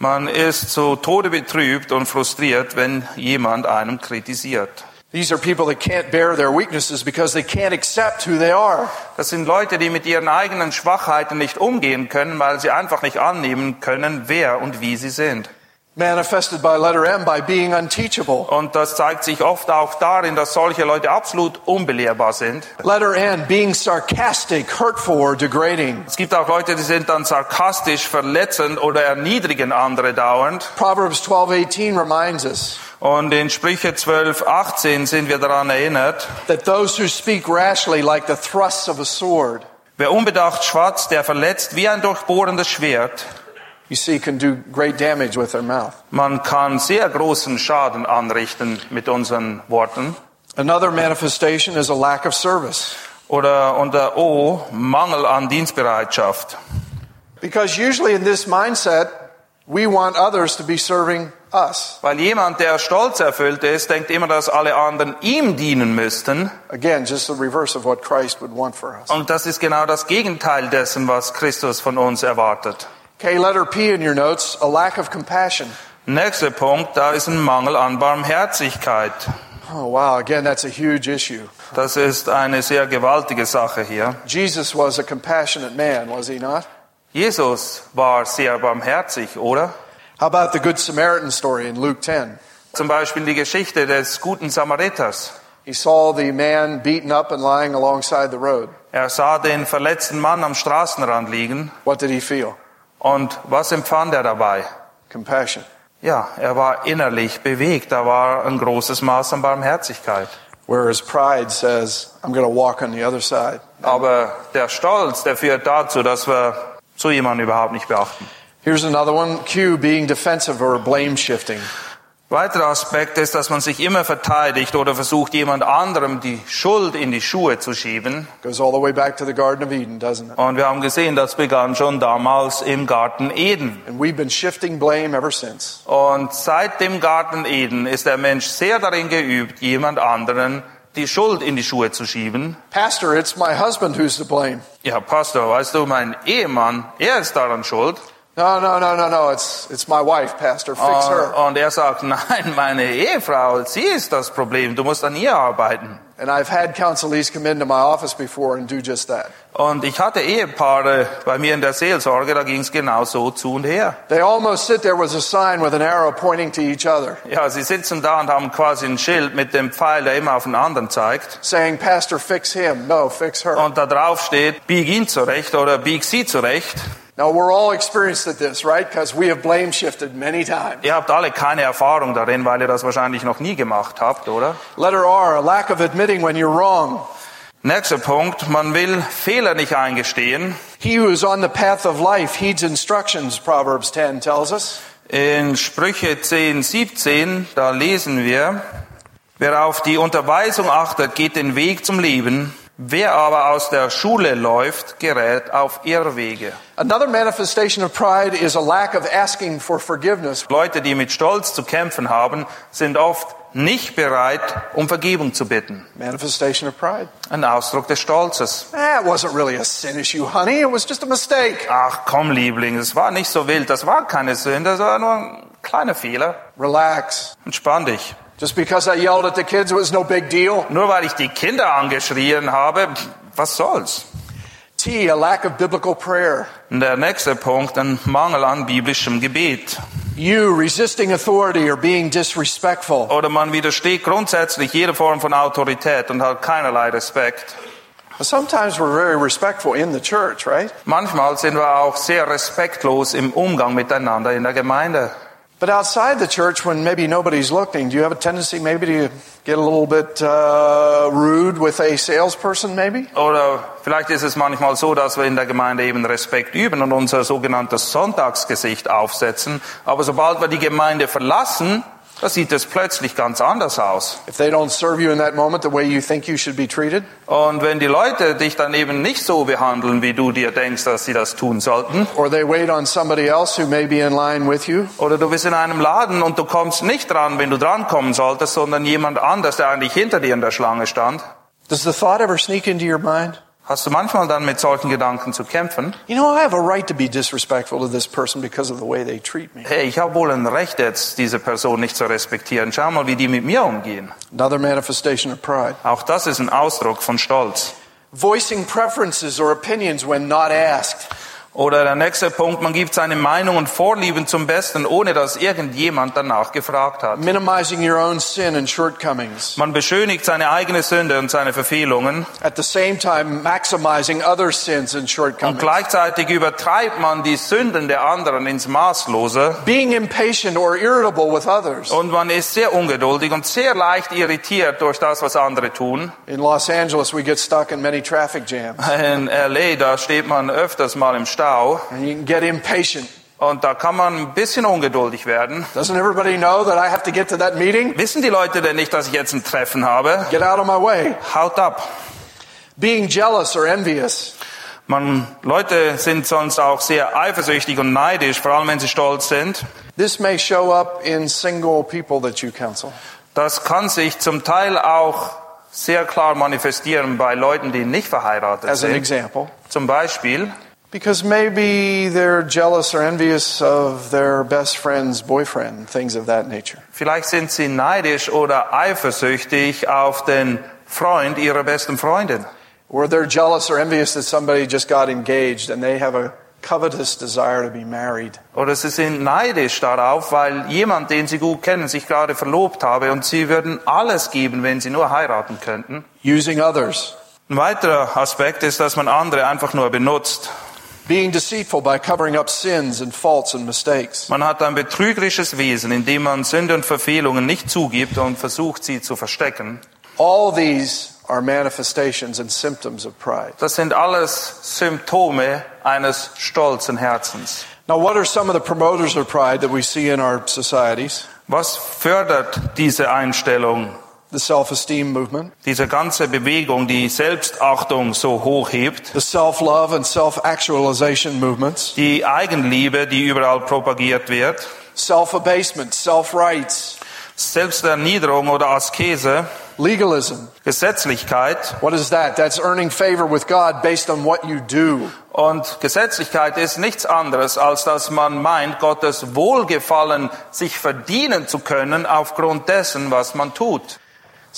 Man ist zu Tode betrübt und frustriert, wenn jemand einem kritisiert. These are people that can't bear their weaknesses because they can't accept who they are. Das sind Leute, die mit ihren eigenen Schwachheiten nicht umgehen können, weil sie einfach nicht annehmen können, wer und wie sie sind. Manifested by letter M by being unteachable. Und das zeigt sich oft auch darin, dass solche Leute absolut unbelehrbar sind. Letter N, being sarcastic, hurtful, or degrading. Es gibt auch Leute, die sind dann sarkastisch, verletzend oder erniedrigen andere dauernd. Proverbs 12:18 reminds us Und in Sprüche 12, 18 sind wir daran erinnert, that those who speak rashly like the thrusts of a sword, wer unbedacht schwatzt, der verletzt wie ein durchbohrendes Schwert. You see, can do great damage with their mouth. Man kann sehr großen Schaden anrichten mit unseren Worten. Another manifestation is a lack of service. Oder unter O, Mangel an Dienstbereitschaft. Because usually in this mindset, we want others to be serving us. Weil jemand, der stolz erfüllt ist, denkt immer, dass alle anderen ihm dienen müssten. Again, just the reverse of what Christ would want for us. Und das ist genau das Gegenteil dessen, was Christus von uns erwartet. Okay, letter P in your notes, a lack of compassion. Nächster Punkt, da ist ein Mangel an Barmherzigkeit. Oh wow, again, that's a huge issue. Das ist eine sehr gewaltige Sache hier. Jesus was a compassionate man, was he not? Jesus war sehr barmherzig, oder? How about the Good Samaritan story in Luke 10? Zum Beispiel die Geschichte des guten Samariters. He saw the man beaten up and lying alongside the road. Er sah den verletzten Mann am Straßenrand liegen. What did he feel? Und was empfand er dabei? Compassion. Ja, er war innerlich bewegt. Da war ein großes Maß an Barmherzigkeit. Whereas pride says, I'm going to walk on the other side. Aber der Stolz, der führt dazu, dass wir so jemanden überhaupt nicht beachten. Here's another one. Q, being defensive or blame shifting. Weiterer Aspekt ist, dass man sich immer verteidigt oder versucht, jemand anderem die Schuld in die Schuhe zu schieben. Eden? Und wir haben gesehen, das begann schon damals im Garten Eden. And we've been shifting blame ever since. Und seit dem Garten Eden ist der Mensch sehr darin geübt, jemand anderen die Schuld in die Schuhe zu schieben. Pastor, it's my husband who's to blame. Ja, Pastor, weißt du, mein Ehemann, er ist daran schuld. No, no, no, no, no. It's, it's my wife, Pastor. Fix her. Und er sagt, nein, meine Ehefrau, sie ist das Problem, du musst an ihr arbeiten. And I've had counselees come into my office before and do just that. Und ich hatte Ehepaare bei mir in der Seelsorge, da ging es genau so zu und her. They almost sit there with a sign with an arrow pointing to each other, Ja, sie sitzen da und haben quasi ein Schild mit dem Pfeil, der immer auf den anderen zeigt. saying, Pastor, fix him. No, fix her. Und da drauf steht, bieg ihn zurecht oder bieg sie zurecht. Now, we're all experienced at this, right? Because we have blame shifted many times. Ihr habt alle keine Erfahrung darin, weil ihr das wahrscheinlich noch nie gemacht habt, oder? Letter R, a lack of admitting when you're wrong. Nächster Punkt, man will Fehler nicht eingestehen. He who is on the path of life heeds instructions, Proverbs 10 tells us. In Sprüche 10, 17, da lesen wir, wer auf die Unterweisung achtet, geht den Weg zum Leben. Wer aber aus der Schule läuft, gerät auf Irrwege. Another manifestation of pride is a lack of asking for forgiveness. Leute, die mit Stolz zu kämpfen haben, sind oft nicht bereit, um Vergebung zu bitten. Manifestation of pride. Ein Ausdruck des Stolzes. It wasn't really a sin issue, honey. It was just a mistake. Ach komm, Liebling, es war nicht so wild, das war keine Sünde, das war nur ein kleiner Fehler. Relax. Entspann dich. Just because I yelled at the kids, it was no big deal. Nur weil ich die Kinder angeschrien habe, was soll's? T, a lack of biblical prayer. Der nächste Punkt, ein Mangel an biblischem Gebet. U, resisting authority or being disrespectful. Oder man widersteht grundsätzlich jeder Form von Autorität und hat keinerlei Respekt. Sometimes we're very respectful in the church, right? Manchmal sind wir auch sehr respektlos im Umgang miteinander in der Gemeinde. But outside the church, when maybe nobody's looking, do you have a tendency maybe to get a little bit uh, rude with a salesperson, maybe? Oder vielleicht ist es manchmal so, dass wir in der Gemeinde eben Respekt üben und unser sogenanntes Sonntagsgesicht aufsetzen. Aber sobald wir die Gemeinde verlassen, da sieht es plötzlich ganz anders aus. If they don't serve you in that moment the way you think you should be treated, Und wenn die Leute dich dann eben nicht so behandeln, wie du dir denkst, dass sie das tun sollten, or they wait on somebody else who may be in line with you, oder du bist in einem Laden und du kommst nicht dran, wenn du drankommen solltest, sondern jemand anders, der eigentlich hinter dir in der Schlange stand, does the thought ever sneak into your mind? Hast du manchmal dann mit solchen Gedanken zu kämpfen. You know, I have a right to be disrespectful to this person because of the way they treat me. Hey, ich habe wohl ein Recht jetzt, diese Person nicht zu respektieren. Schau mal, wie die mit mir umgehen. Another manifestation of pride. Auch das ist ein Ausdruck von Stolz. Voicing preferences or opinions when not asked. Oder der nächste Punkt, man gibt seine Meinung und Vorlieben zum Besten, ohne dass irgendjemand danach gefragt hat. Minimizing your own sin and shortcomings. Man beschönigt seine eigene Sünde und seine Verfehlungen At the same time, maximizing other sins and und shortcomings. gleichzeitig übertreibt man die Sünden der anderen ins Maßlose Being impatient or irritable with others. und man ist sehr ungeduldig und sehr leicht irritiert durch das, was andere tun. In Los Angeles, we get stuck in many traffic jams. In LA, da steht man öfters mal im Stau And you can get impatient. und da kann man ein bisschen ungeduldig werden. Doesn't everybody know that I have to get to that meeting? Wissen die Leute denn nicht, dass ich jetzt ein Treffen habe? Get out of my way. Haut ab. Being jealous or envious. Man, Leute sind sonst auch sehr eifersüchtig und neidisch, vor allem wenn sie stolz sind. This may show up in single people that you counsel. Das kann sich zum Teil auch sehr klar manifestieren bei Leuten, die nicht verheiratet As an sind. example. Zum Beispiel, Because maybe they're jealous or envious of their best friend's boyfriend, things of that nature. vielleicht sind sie neidisch oder eifersüchtig auf den Freund ihrer besten Freundin. Or they're jealous or envious that somebody just got engaged and they have a covetous desire to be married. Oder sie sind neidisch darauf, weil jemand, den sie gut kennen, sich gerade verlobt habe und sie würden alles geben, wenn sie nur heiraten könnten. Using others. Ein weiterer Aspekt ist, dass man andere einfach nur benutzt. Being deceitful by covering up sins and faults and mistakes. Man hat ein betrügerisches Wesen, indem man Sünde und Verfehlungen nicht zugibt und versucht, sie zu verstecken. All these are manifestations and symptoms of pride. Das sind alles Symptome eines stolzen Herzens. Now, what are some of the promoters of pride that we see in our societies? Was fördert diese Einstellung, The self esteem movement, diese ganze Bewegung, die Selbstachtung so hoch hebt? the self love and self actualization movements, Die Eigenliebe, die überall propagiert wird? self abasement, self rights, Selbsterniederung oder Askese? legalism. Gesetzlichkeit? What is that? That's earning favor with God based on what you do. Und Gesetzlichkeit ist nichts anderes, als dass man meint, Gottes Wohlgefallen sich verdienen zu können aufgrund dessen, was man tut.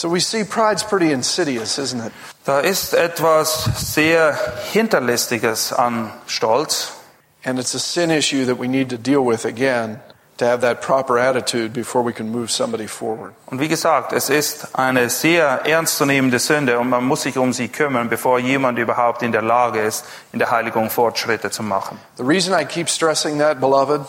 So we see pride's pretty insidious, isn't it? Da ist etwas sehr Hinterlistiges an Stolz. And it's a sin issue that we need to deal with again to have that proper attitude before we can move somebody forward. Und wie gesagt, es ist eine sehr ernstzunehmende Sünde und man muss sich um sie kümmern, bevor jemand überhaupt in der Lage ist, in der Heiligung Fortschritte zu machen. The reason I keep stressing that, beloved,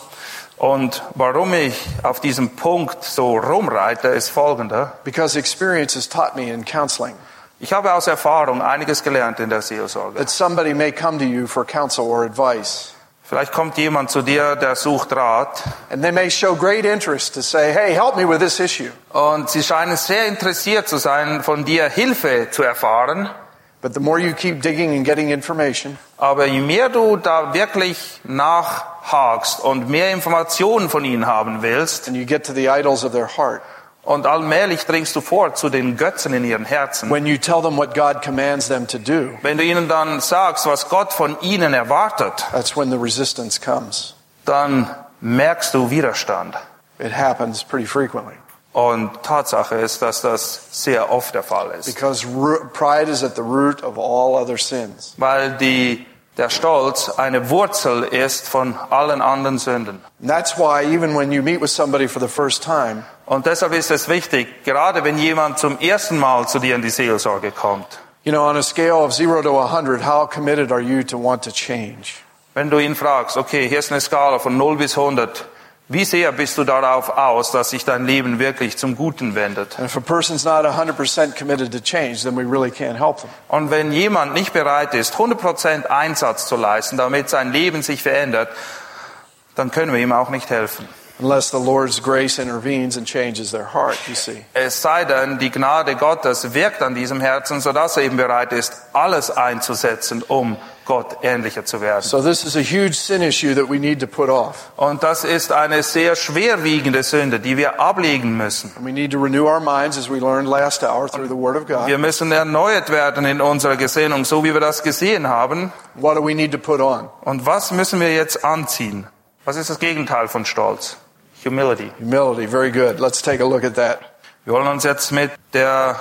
Und warum ich auf diesem Punkt so rumreite, ist folgender. because experience has taught me in counseling Ich habe aus Erfahrung einiges gelernt in der Seelsorge. that somebody may come to you for counsel or advice, Vielleicht kommt jemand zu dir, der sucht Rat and they may show great interest to say, hey, help me with this issue. und sie scheinen sehr interessiert zu sein, von dir Hilfe zu erfahren. But the more you keep digging and getting information, Aber je mehr du da wirklich nachhakst und mehr Informationen von ihnen haben willst, and you get to the idols of their heart, und allmählich dringst du vor zu den Götzen in ihren Herzen, when you tell them what God commands them to do, wenn du ihnen dann sagst, was Gott von ihnen erwartet, that's when the resistance comes. dann merkst du Widerstand. It happens pretty frequently Und Tatsache ist, dass das sehr oft der Fall ist. because pride is at the root of all other sins. Weil die, der Stolz eine Wurzel ist von allen anderen Sünden. That's why even when you meet with somebody for the first time, Und deshalb ist es wichtig, gerade wenn jemand zum ersten Mal zu dir in die Seelsorge kommt, you know, on a scale of zero to a hundred, how committed are you to want to change? wenn du ihn fragst, okay, hier ist eine Skala von 0 bis 100, wie sehr bist du darauf aus, dass sich dein Leben wirklich zum Guten wendet? And if a person's not 100% committed to change, then we really can't help them. Und wenn jemand nicht bereit ist, 100% Einsatz zu leisten, damit sein Leben sich verändert, dann können wir ihm auch nicht helfen. Unless the Lord's grace intervenes and changes their heart, you see. Es sei denn, die Gnade Gottes wirkt an diesem Herzen, sodass er eben bereit ist, alles einzusetzen, um Gott ähnlicher zu werden. So this is a huge sin issue that we need to put off. Und das ist eine sehr schwerwiegende Sünde, die wir ablegen müssen. And we need to renew our minds as we learned last hour through the Word of God. Wir müssen erneuert werden in unserer Gesinnung, so wie wir das gesehen haben. What do we need to put on? Und was müssen wir jetzt anziehen? Was ist das Gegenteil von Stolz? Humility. Humility. Very good. Let's take a look at that. Wir wollen uns jetzt mit der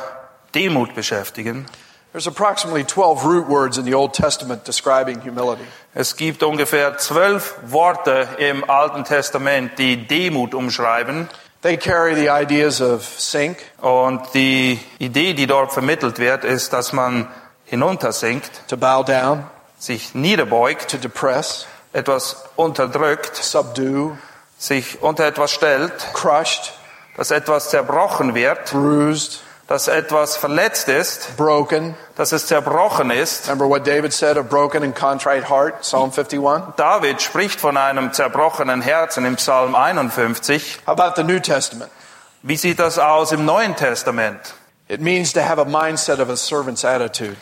Demut beschäftigen. There's approximately 12 root words in the Old Testament describing humility. Es gibt ungefähr zwölf Worte im Alten Testament, die Demut umschreiben. They carry the ideas of sink, Und die Idee, die dort vermittelt wird, ist, dass man hinuntersinkt, to bow down, sich niederbeugt, to depress, etwas unterdrückt, subdue, sich unter etwas stellt, crushed, dass etwas zerbrochen wird, bruised, dass etwas verletzt ist, broken. dass es zerbrochen ist. Remember what David said, a broken and contrite heart, Psalm 51? David spricht von einem zerbrochenen Herzen im Psalm 51. How about the New Testament? Wie sieht das aus im Neuen Testament? It means to have a mindset of a servant's attitude.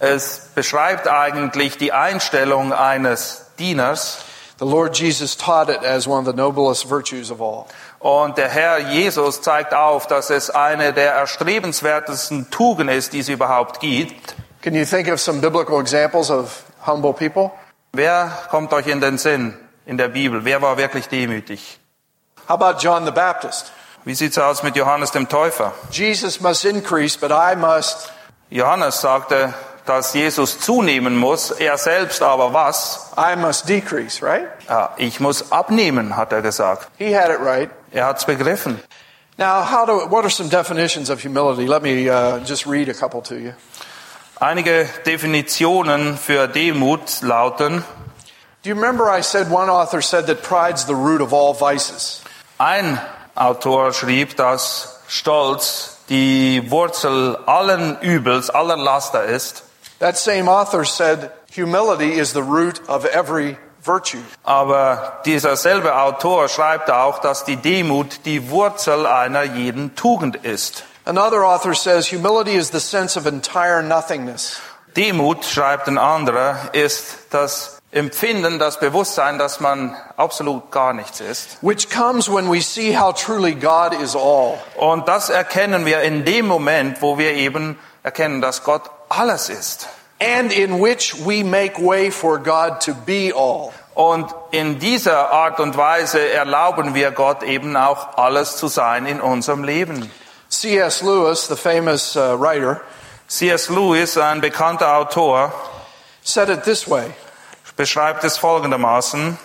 Es beschreibt eigentlich die Einstellung eines Dieners. The Lord Jesus taught it as one of the noblest virtues of all. Und der Herr Jesus zeigt auf, dass es eine der erstrebenswertesten Tugenden ist, die es überhaupt gibt. Can you think of some biblical examples of humble people? Wer kommt euch in den Sinn in der Bibel? Wer war wirklich demütig? How about John the Baptist? Wie sieht's aus mit Johannes dem Täufer? Jesus must increase, but I must. Johannes sagte, dass Jesus zunehmen muss, er selbst aber was? I must decrease, right? Ich muss abnehmen, hat er gesagt. He had it right. Er hat's begriffen. Now, how do, what are some definitions of humility? Let me uh, just read a couple to you. Einige Definitionen für Demut lauten, Do you remember I said one author said that pride's the root of all vices? ein Autor schrieb, dass Stolz die Wurzel allen Übels, aller Laster ist. That same author said humility is the root of every virtue. Aber dieser selbe Autor schreibt auch, dass die Demut die Wurzel einer jeden Tugend ist. Another author says humility is the sense of entire nothingness. Demut, schreibt ein anderer, ist das Empfinden, das Bewusstsein, dass man absolut gar nichts ist. which comes when we see how truly God is all. Und das erkennen wir in dem Moment, wo wir eben erkennen, dass Gott alles ist. And in which we make way for God to be all. Und in dieser Art und Weise erlauben wir Gott eben auch alles zu sein in unserem Leben. C.S. Lewis, the famous uh, writer, C.S. Lewis, ein bekannter Autor, said it this way beschreibt es folgendermaßen.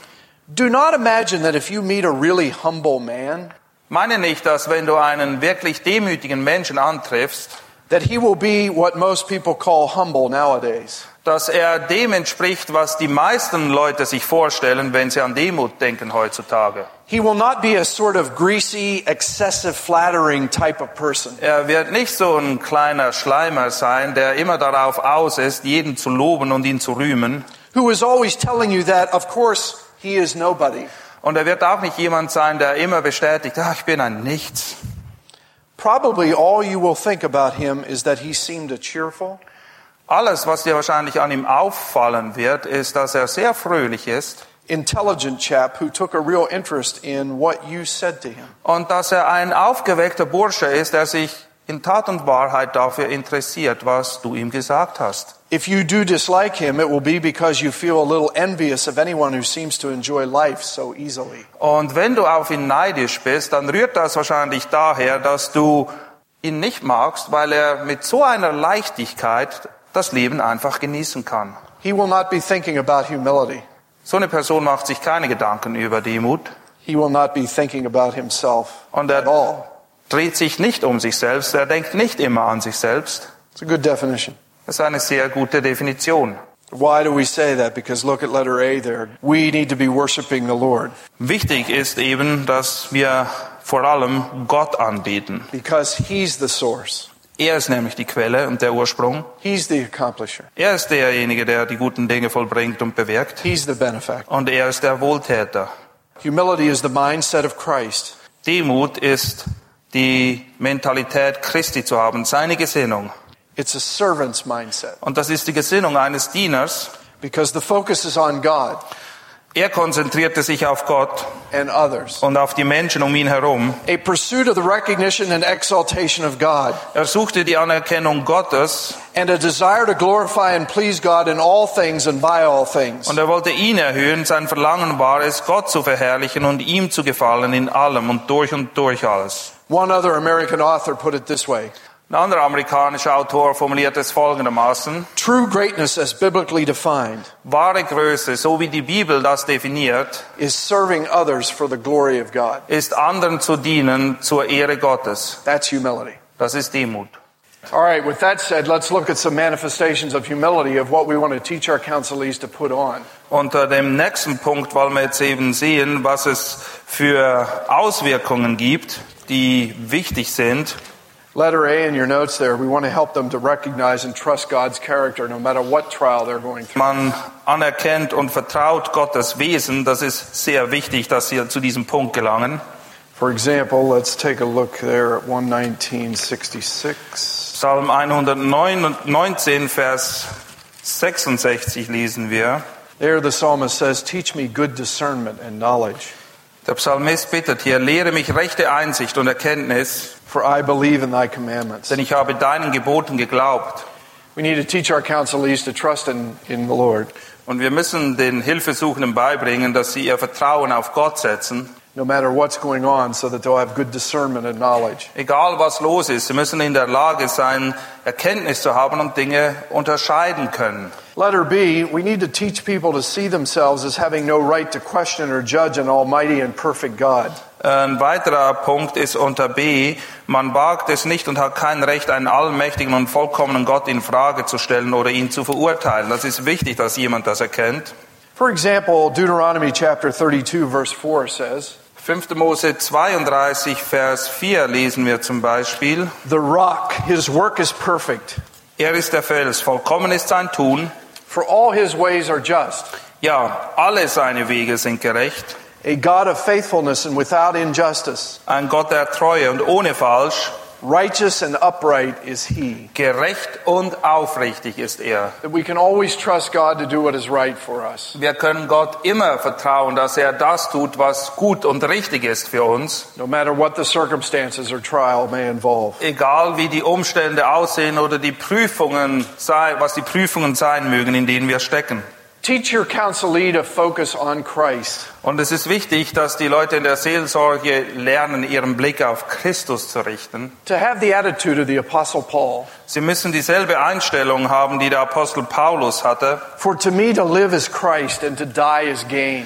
Do not imagine that if you meet a really humble man, Meine nicht, dass wenn du einen wirklich demütigen Menschen antriffst, that he will be what most people call humble nowadays. dass er dem entspricht, was die meisten Leute sich vorstellen, wenn sie an Demut denken heutzutage. He will not be a sort of greasy, excessive, flattering type of person. Er wird nicht so ein kleiner Schleimer sein, der immer darauf aus ist, jeden zu loben und ihn zu rühmen. Who is always telling you that, of course, he is nobody. Und er wird auch nicht jemand sein, der immer bestätigt, ach, ich bin ein Nichts. Probably all you will think about him is that he seemed a cheerful, Alles, was dir wahrscheinlich an ihm auffallen wird, ist, dass er sehr fröhlich ist intelligent chap who took a real interest in what you said to him. und dass er ein aufgeweckter Bursche ist, der sich in Tat und Wahrheit dafür interessiert, was du ihm gesagt hast. If you do dislike him, it will be because you feel a little envious of anyone who seems to enjoy life so easily. Und wenn du auf ihn neidisch bist, dann rührt das wahrscheinlich daher, dass du ihn nicht magst, weil er mit so einer Leichtigkeit das Leben einfach genießen kann. He will not be thinking about humility. So eine Person macht sich keine Gedanken über Demut He will not be thinking about himself und at er all. dreht sich nicht um sich selbst, er denkt nicht immer an sich selbst. It's a good definition. Das ist eine sehr gute Definition. Why do we say that? Because look at letter A there. We need to be worshiping the Lord Wichtig ist eben, dass wir vor allem Gott anbeten. because he's the source. Er ist nämlich die Quelle und der Ursprung. He's the accomplisher. Er ist derjenige, der die guten Dinge vollbringt und bewirkt. He's the benefactor. Und er ist der Wohltäter. Humility is the mindset of Christ. Demut ist die Mentalität Christi zu haben, seine Gesinnung. It's a servant's mindset Und das ist die Gesinnung eines Dieners. because the focus is on God Er konzentrierte sich auf Gott and others. und auf die Menschen um ihn herum. A pursuit of the recognition and exaltation of God Er suchte die Anerkennung Gottes and a desire to glorify and please God in all things and by all things. und er wollte ihn erhöhen. Sein Verlangen war es, Gott zu verherrlichen und ihm zu gefallen in allem und durch und durch alles. One other American author put it this way. Ein anderer amerikanischer Autor formuliert es folgendermaßen. True greatness as biblically defined Wahre Größe, so wie die Bibel das definiert, is serving others for the glory of God. ist anderen zu dienen zur Ehre Gottes. That's humility. Das ist Demut. All right, with that said, let's look at some manifestations of humility of what we want to teach our counselees to put on. Unter dem nächsten Punkt wollen wir jetzt eben sehen, was es für Auswirkungen gibt, die wichtig sind. Letter A in your notes there, we want to help them to recognize and trust God's character no matter what trial they're going through. Man anerkennt und vertraut Gottes Wesen. Das ist sehr wichtig, dass sie zu diesem Punkt gelangen. For example, let's take a look there at 119.66. Psalm 119, Vers 66 lesen wir. There the psalmist says, Teach me good discernment and knowledge, Der Psalmist bittet hier, lehre mich rechte Einsicht und Erkenntnis, for I believe in thy commandments. denn ich habe deinen Geboten geglaubt. We need to teach our counselees to trust in, in the Lord, Und wir müssen den Hilfesuchenden beibringen, dass sie ihr Vertrauen auf Gott setzen. No matter what's going on, so that they'll have good discernment and knowledge. Egal was los ist, sie müssen in der Lage sein, Erkenntnis zu haben und Dinge unterscheiden können. Letter B, we need to teach people to see themselves as having no right to question or judge an almighty and perfect God. Ein weiterer Punkt ist unter B, man wagt es nicht und hat kein Recht, einen allmächtigen und vollkommenen Gott in Frage zu stellen oder ihn zu verurteilen. Das ist wichtig, dass jemand das erkennt. For example, Deuteronomy chapter 32 verse 4 says, 5. Mose 32, Vers 4 lesen wir zum Beispiel. The rock, his work is perfect, Er ist der Fels, vollkommen ist sein Tun. for all his ways are just. Ja, alle seine Wege sind gerecht. A God of faithfulness and without injustice. Ein Gott der Treue und ohne Falsch. Righteous and upright is he. Gerecht und aufrichtig ist er. That we can always trust God to do what is right for us. Wir können Gott immer vertrauen, dass er das tut, was gut und richtig ist für uns. No matter what the circumstances or trial may involve. Egal wie die Umstände aussehen oder die Prüfungen sei, was die Prüfungen sein mögen, in denen wir stecken. Teach your counselee to focus on Christ. Und es ist wichtig, dass die Leute in der Seelsorge lernen, ihren Blick auf Christus zu richten. To have the attitude of the Apostle Paul. Sie müssen dieselbe Einstellung haben, die der Apostel Paulus hatte. For to me to live is Christ and to die is gain.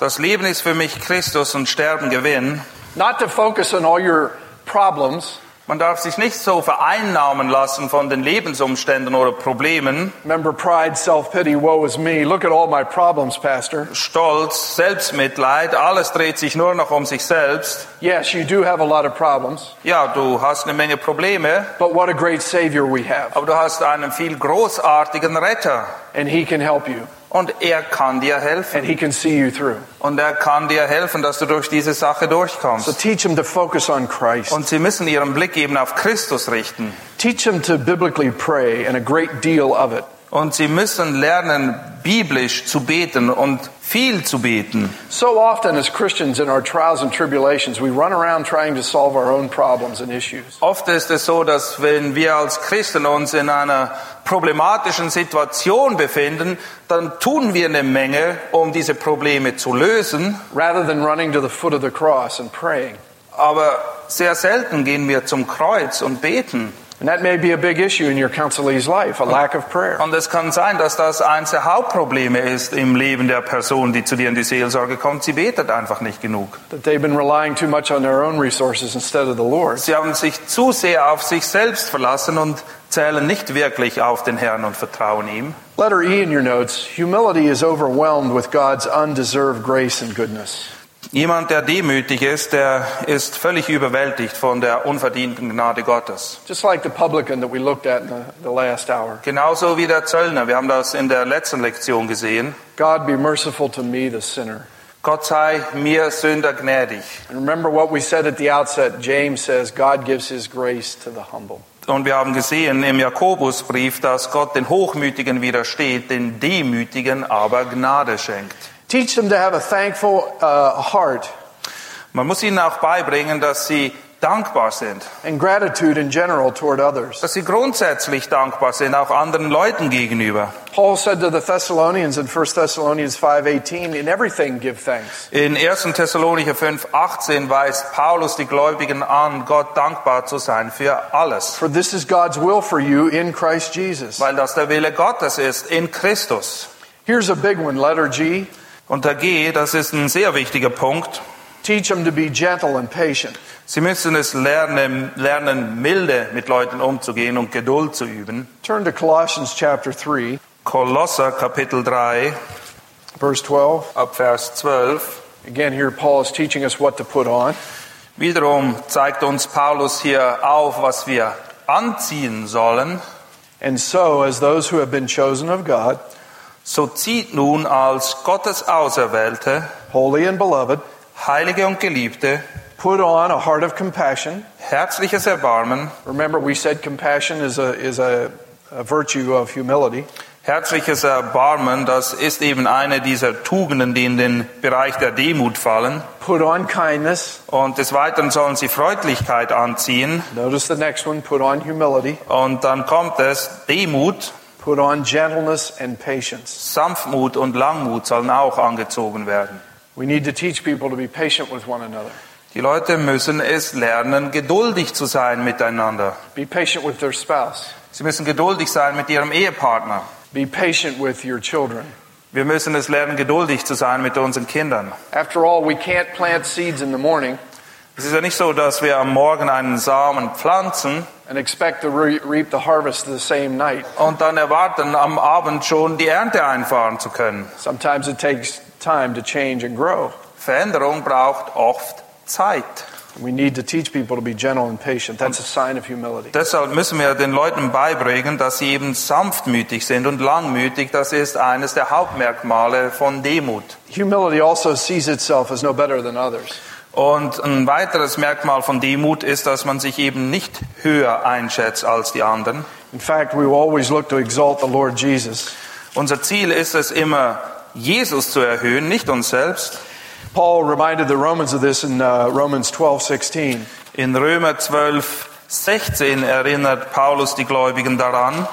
Das Leben ist für mich Christus und Sterben Gewinn. Not to focus on all your problems. Man darf sich nicht so vereinnahmen lassen von den Lebensumständen oder Problemen. Remember pride, self-pity, woe is me. Look at all my problems, Pastor. Stolz, Selbstmitleid, alles dreht sich nur noch um sich selbst. Yes, you do have a lot of problems, Ja, du hast eine Menge Probleme, but what a great Savior we have. aber du hast einen viel großartigen Retter. And He can help you. Und er kann dir helfen. And He can see you through. Und er kann dir helfen, dass du durch diese Sache So durchkommst. teach them to focus on Christ. Und sie müssen ihren Blick eben auf Christus richten. Teach them to biblically pray and a great deal of it. Und sie müssen lernen, biblisch zu beten und viel zu beten. So often as Christians in our trials and tribulations, we run around trying to solve our own problems and issues. Oft ist es so, dass wenn wir als Christen uns in einer problematischen Situation befinden, dann tun wir eine Menge, um diese Probleme zu lösen, rather than running to the foot of the cross and praying. aber sehr selten gehen wir zum Kreuz und beten. And that may be a big issue in your counselee's life, a lack of prayer. Und es kann sein, dass das eines der Hauptprobleme ist im Leben der Person, die zu dir in die Seelsorge kommt. Sie betet einfach nicht genug. That they've been relying too much on their own resources instead of the Lord. Sie haben sich zu sehr auf sich selbst verlassen und zählen nicht wirklich auf den Herrn und vertrauen ihm. Letter E in your notes humility is overwhelmed with God's undeserved grace and goodness. Jemand, der demütig ist, der ist völlig überwältigt von der unverdienten Gnade Gottes. Just like the publican that we looked at in the, the last hour. Genauso wie der Zöllner. Wir haben das in der letzten Lektion gesehen. God be merciful to me, the sinner. Gott sei mir Sünder gnädig. And remember what we said at the outset James says, God gives his grace to the humble. Und wir haben gesehen im Jakobusbrief, dass Gott den Hochmütigen widersteht, den Demütigen aber Gnade schenkt. Teach them to have a thankful uh, heart Man muss ihnen auch beibringen, dass sie dankbar sind. and gratitude in general toward others. Dass sie grundsätzlich dankbar sind, auch anderen Leuten gegenüber. Paul said to the Thessalonians in 1 Thessalonians 5:18, "In everything give thanks, In 1. Thessalonicher 5, 18 weist Paulus die Gläubigen an, Gott dankbar zu sein für alles. for this is God's will for you in Christ Jesus." Weil das der Wille Gottes ist in Christus. Here's a big one, letter G. G, das ist ein sehr wichtiger Punkt. Teach them to be gentle and patient. Sie müssen es lernen, lernen, milde mit Leuten umzugehen und Geduld zu üben. Turn to Colossians chapter 3, Kolosser Kapitel 3 verse 12. ab Vers 12. Again, here Paul is teaching us what to put on. Wiederum zeigt uns Paulus hier auf, was wir anziehen sollen. And so, as those who have been chosen of God, So zieht nun als Gottes Auserwählte, holy and beloved, Heilige und Geliebte, put on a heart of compassion. herzliches Erbarmen, Remember, we said compassion is a, is a, a virtue of humility. herzliches Erbarmen, das ist eben eine dieser Tugenden, die in den Bereich der Demut fallen. Put on kindness. Und des Weiteren sollen sie Freundlichkeit anziehen. Notice the next one. Put on humility. Und dann kommt es, Demut, Put on gentleness and patience. Sanftmut und Langmut sollen auch angezogen werden. We need to teach people to be patient with one another. Die Leute müssen es lernen, geduldig zu sein miteinander. Be patient with their spouse. Sie müssen geduldig sein mit ihrem Ehepartner. Be patient with your children. Wir müssen es lernen, geduldig zu sein mit unseren Kindern. After all, we can't plant seeds in the morning Es ist ja nicht so, dass wir am Morgen einen Samen pflanzen und dann erwarten, am Abend schon die Ernte einfahren zu können. Sometimes it takes time to change and grow. Veränderung braucht oft Zeit. We need to teach people to be gentle and patient. That's a sign of humility. Deshalb müssen wir den Leuten beibringen, dass sie eben sanftmütig sind und langmütig. Das ist eines der Hauptmerkmale von Demut. Humility also sees itself as no better than others. Und ein weiteres Merkmal von Demut ist, dass man sich eben nicht höher einschätzt als die anderen. In fact, we always look to exalt the Lord Jesus. Unser Ziel ist es immer, Jesus zu erhöhen, nicht uns selbst. Paul reminded the Romans of this in uh, Romans 12, 16. In Römer 12, 16 erinnert Paulus die Gläubigen daran,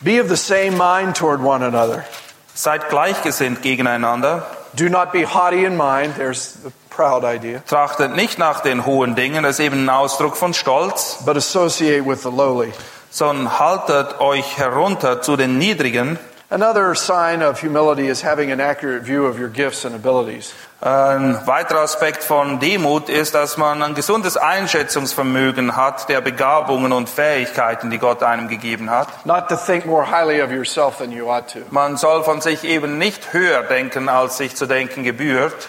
Be of the same mind toward one another. seid gleichgesinnt gegeneinander, Do not be haughty in mind. There's the. Trachtet nicht nach den hohen Dingen, das ist eben ein Ausdruck von Stolz, But associate with the lowly. sondern haltet euch herunter zu den Niedrigen. Another sign of humility is having an accurate view of your gifts and abilities. Ein weiterer Aspekt von Demut ist, dass man ein gesundes Einschätzungsvermögen hat der Begabungen und Fähigkeiten, die Gott einem gegeben hat. Not to think more highly of yourself than you ought to. Man soll von sich eben nicht höher denken, als sich zu denken gebührt.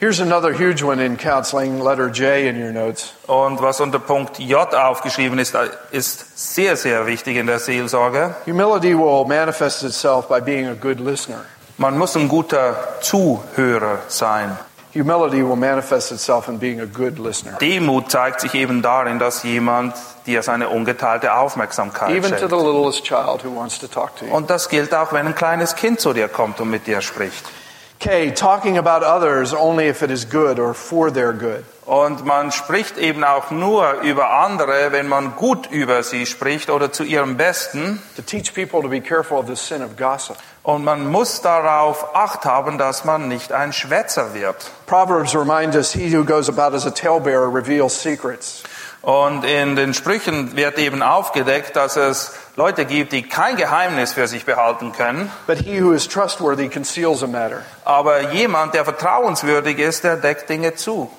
Here's another huge one in counseling, letter J in your notes. Und was unter Punkt J aufgeschrieben ist, ist sehr, sehr wichtig in der Seelsorge. Humility will manifest itself by being a good listener. Man muss ein guter Zuhörer sein. Humility will manifest itself in being a good listener. Demut zeigt sich eben darin, dass jemand dir seine ungeteilte Aufmerksamkeit Even to schenkt. the littlest child who wants to talk to you. Und das gilt auch, wenn ein kleines Kind zu dir kommt und mit dir spricht. K, talking about others only if it is good or for their good. Und man spricht eben auch nur über andere, wenn man gut über sie spricht oder zu ihrem Besten. To teach people to be careful of the sin of gossip. Und man muss darauf Acht haben, dass man nicht ein Schwätzer wird. Proverbs remind us, he who goes about as a talebearer reveals secrets. Und in den Sprüchen wird eben aufgedeckt, dass es Leute gibt, die kein Geheimnis für sich behalten können. But he who is trustworthy conceals a matter. Aber jemand, der vertrauenswürdig ist, der deckt Dinge zu.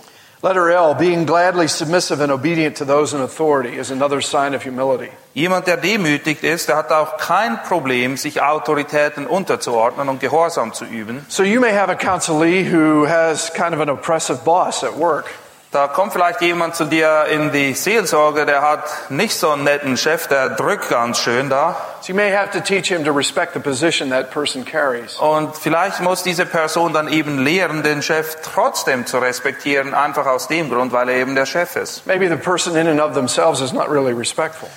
Letter L, being gladly submissive and obedient to those in authority is another sign of humility. Jemand, der demütigt ist, der hat auch kein Problem, sich Autoritäten unterzuordnen und Gehorsam zu üben. So you may have a counselee who has kind of an oppressive boss at work. Da kommt vielleicht jemand zu dir in die Seelsorge, der hat nicht so einen netten Chef, der drückt ganz schön da. So you may have to teach him to respect the position that person carries. Und vielleicht muss diese Person dann eben lehren, den Chef trotzdem zu respektieren, einfach aus dem Grund, weil er eben der Chef ist. Maybe the person in and of themselves is not really respectful.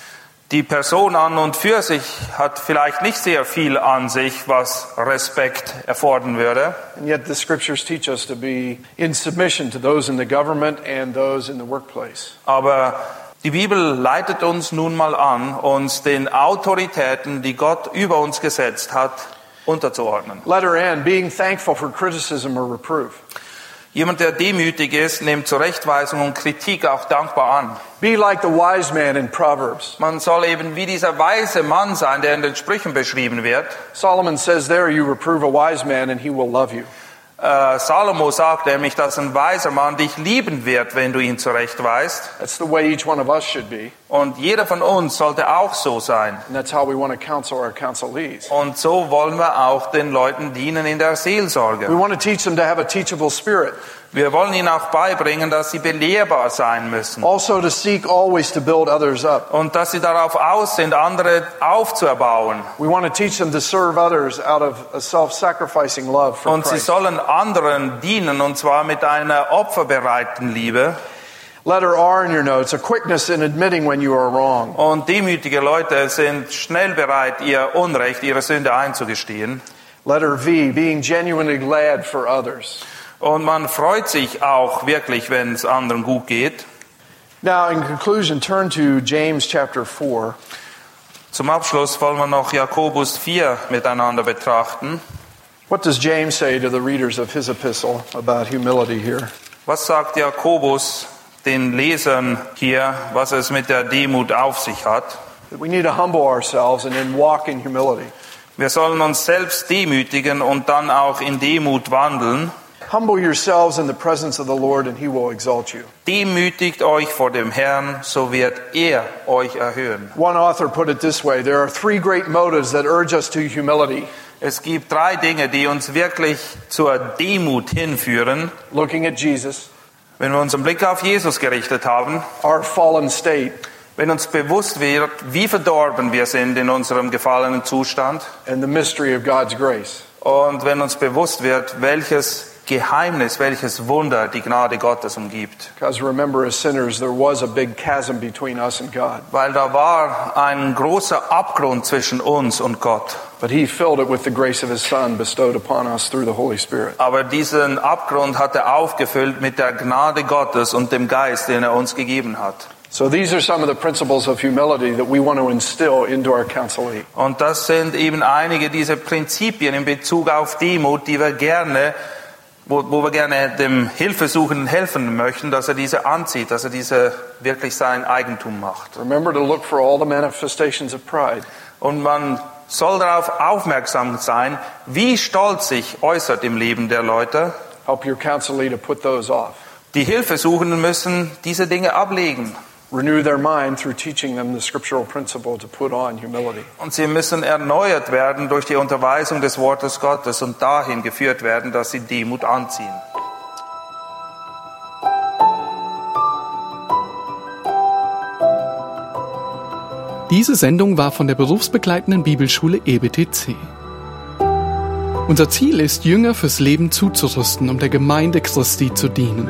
Die Person an und für sich hat vielleicht nicht sehr viel an sich, was Respekt erfordern würde. And yet the scriptures teach us to be in submission to those in the government and those in the workplace. Aber die Bibel leitet uns nun mal an, uns den Autoritäten, die Gott über uns gesetzt hat, unterzuordnen. Letter N, being thankful for criticism or reproof. Jemand, der demütig ist, nimmt Zurechtweisung und Kritik auch dankbar an. Be like the wise man in Proverbs. Man soll eben wie dieser weise Mann sein, der in den Sprüchen beschrieben wird. Solomon says there, you reprove a wise man and he will love you. Äh, Salomo sagt nämlich, dass ein weiser Mann dich lieben wird, wenn du ihn zurechtweist. That's the way each one of us should be. Und jeder von uns sollte auch so sein. And that's how we want to counsel our counselees. Und so wollen wir auch den Leuten dienen in der We Seelsorge. want to teach them to have a teachable spirit. Wir wollen ihnen auch beibringen, dass sie belehrbar sein müssen. Also to seek always to build others up. Und dass sie darauf aus sind, andere aufzuerbauen. We want to teach them to serve others out of a self-sacrificing love for Und sie Christ. sollen anderen dienen, und zwar mit einer opferbereiten Liebe. Letter R in your notes, a quickness in admitting when you are wrong. Und demütige Leute sind schnell bereit, ihr Unrecht, ihre Sünde einzugestehen. Letter V, being genuinely glad for others. Und man freut sich auch wirklich, wenn es anderen gut geht. Now, in conclusion, turn to James chapter 4. Zum Abschluss wollen wir noch Jakobus 4 miteinander betrachten. What does James say to the readers of his epistle about humility here? Was sagt Jakobus den Lesern hier, was es mit der Demut auf sich hat? That we need to humble ourselves and then walk in humility. Wir sollen uns selbst demütigen und dann auch in Demut wandeln. Humble yourselves in the presence of the Lord and he will exalt you. Demütigt euch vor dem Herrn, so wird er euch erhöhen. One author put it this way there are three great motives that urge us to humility Es gibt drei Dinge, die uns wirklich zur Demut hinführen. looking at Jesus, Wenn wir unseren Blick auf Jesus gerichtet haben, our fallen state, wenn uns bewusst wird, wie verdorben wir sind in unserem gefallenen Zustand and the mystery of God's grace. und wenn uns bewusst wird, welches Geheimnis, welches Wunder die Gnade Gottes umgibt. Because remember, as sinners, there was a big chasm between us and God, Weil da war ein großer Abgrund zwischen uns und Gott. but he filled it with the grace of his Son bestowed upon us through the Holy Spirit. Aber diesen Abgrund hat er aufgefüllt mit der Gnade Gottes und dem Geist, den er uns gegeben hat. So these are some of the principles of humility that we want to instill into our counselee. Und das sind eben einige dieser Prinzipien in Bezug auf Demut, die wir gerne, wo, wo wir gerne dem Hilfesuchenden helfen möchten, dass er diese anzieht, dass er diese wirklich sein Eigentum macht. Remember to look for all the manifestations of pride. Und man soll darauf aufmerksam sein, wie Stolz sich äußert im Leben der Leute. Help your counselee to put those off. Die Hilfesuchenden müssen diese Dinge ablegen. Renew their mind through teaching them the scriptural principle to put on humility. Und sie müssen erneuert werden durch die Unterweisung des Wortes Gottes und dahin geführt werden, dass sie Demut anziehen. Diese Sendung war von der berufsbegleitenden Bibelschule EBTC. Unser Ziel ist, Jünger fürs Leben zuzurüsten, um der Gemeinde Christi zu dienen.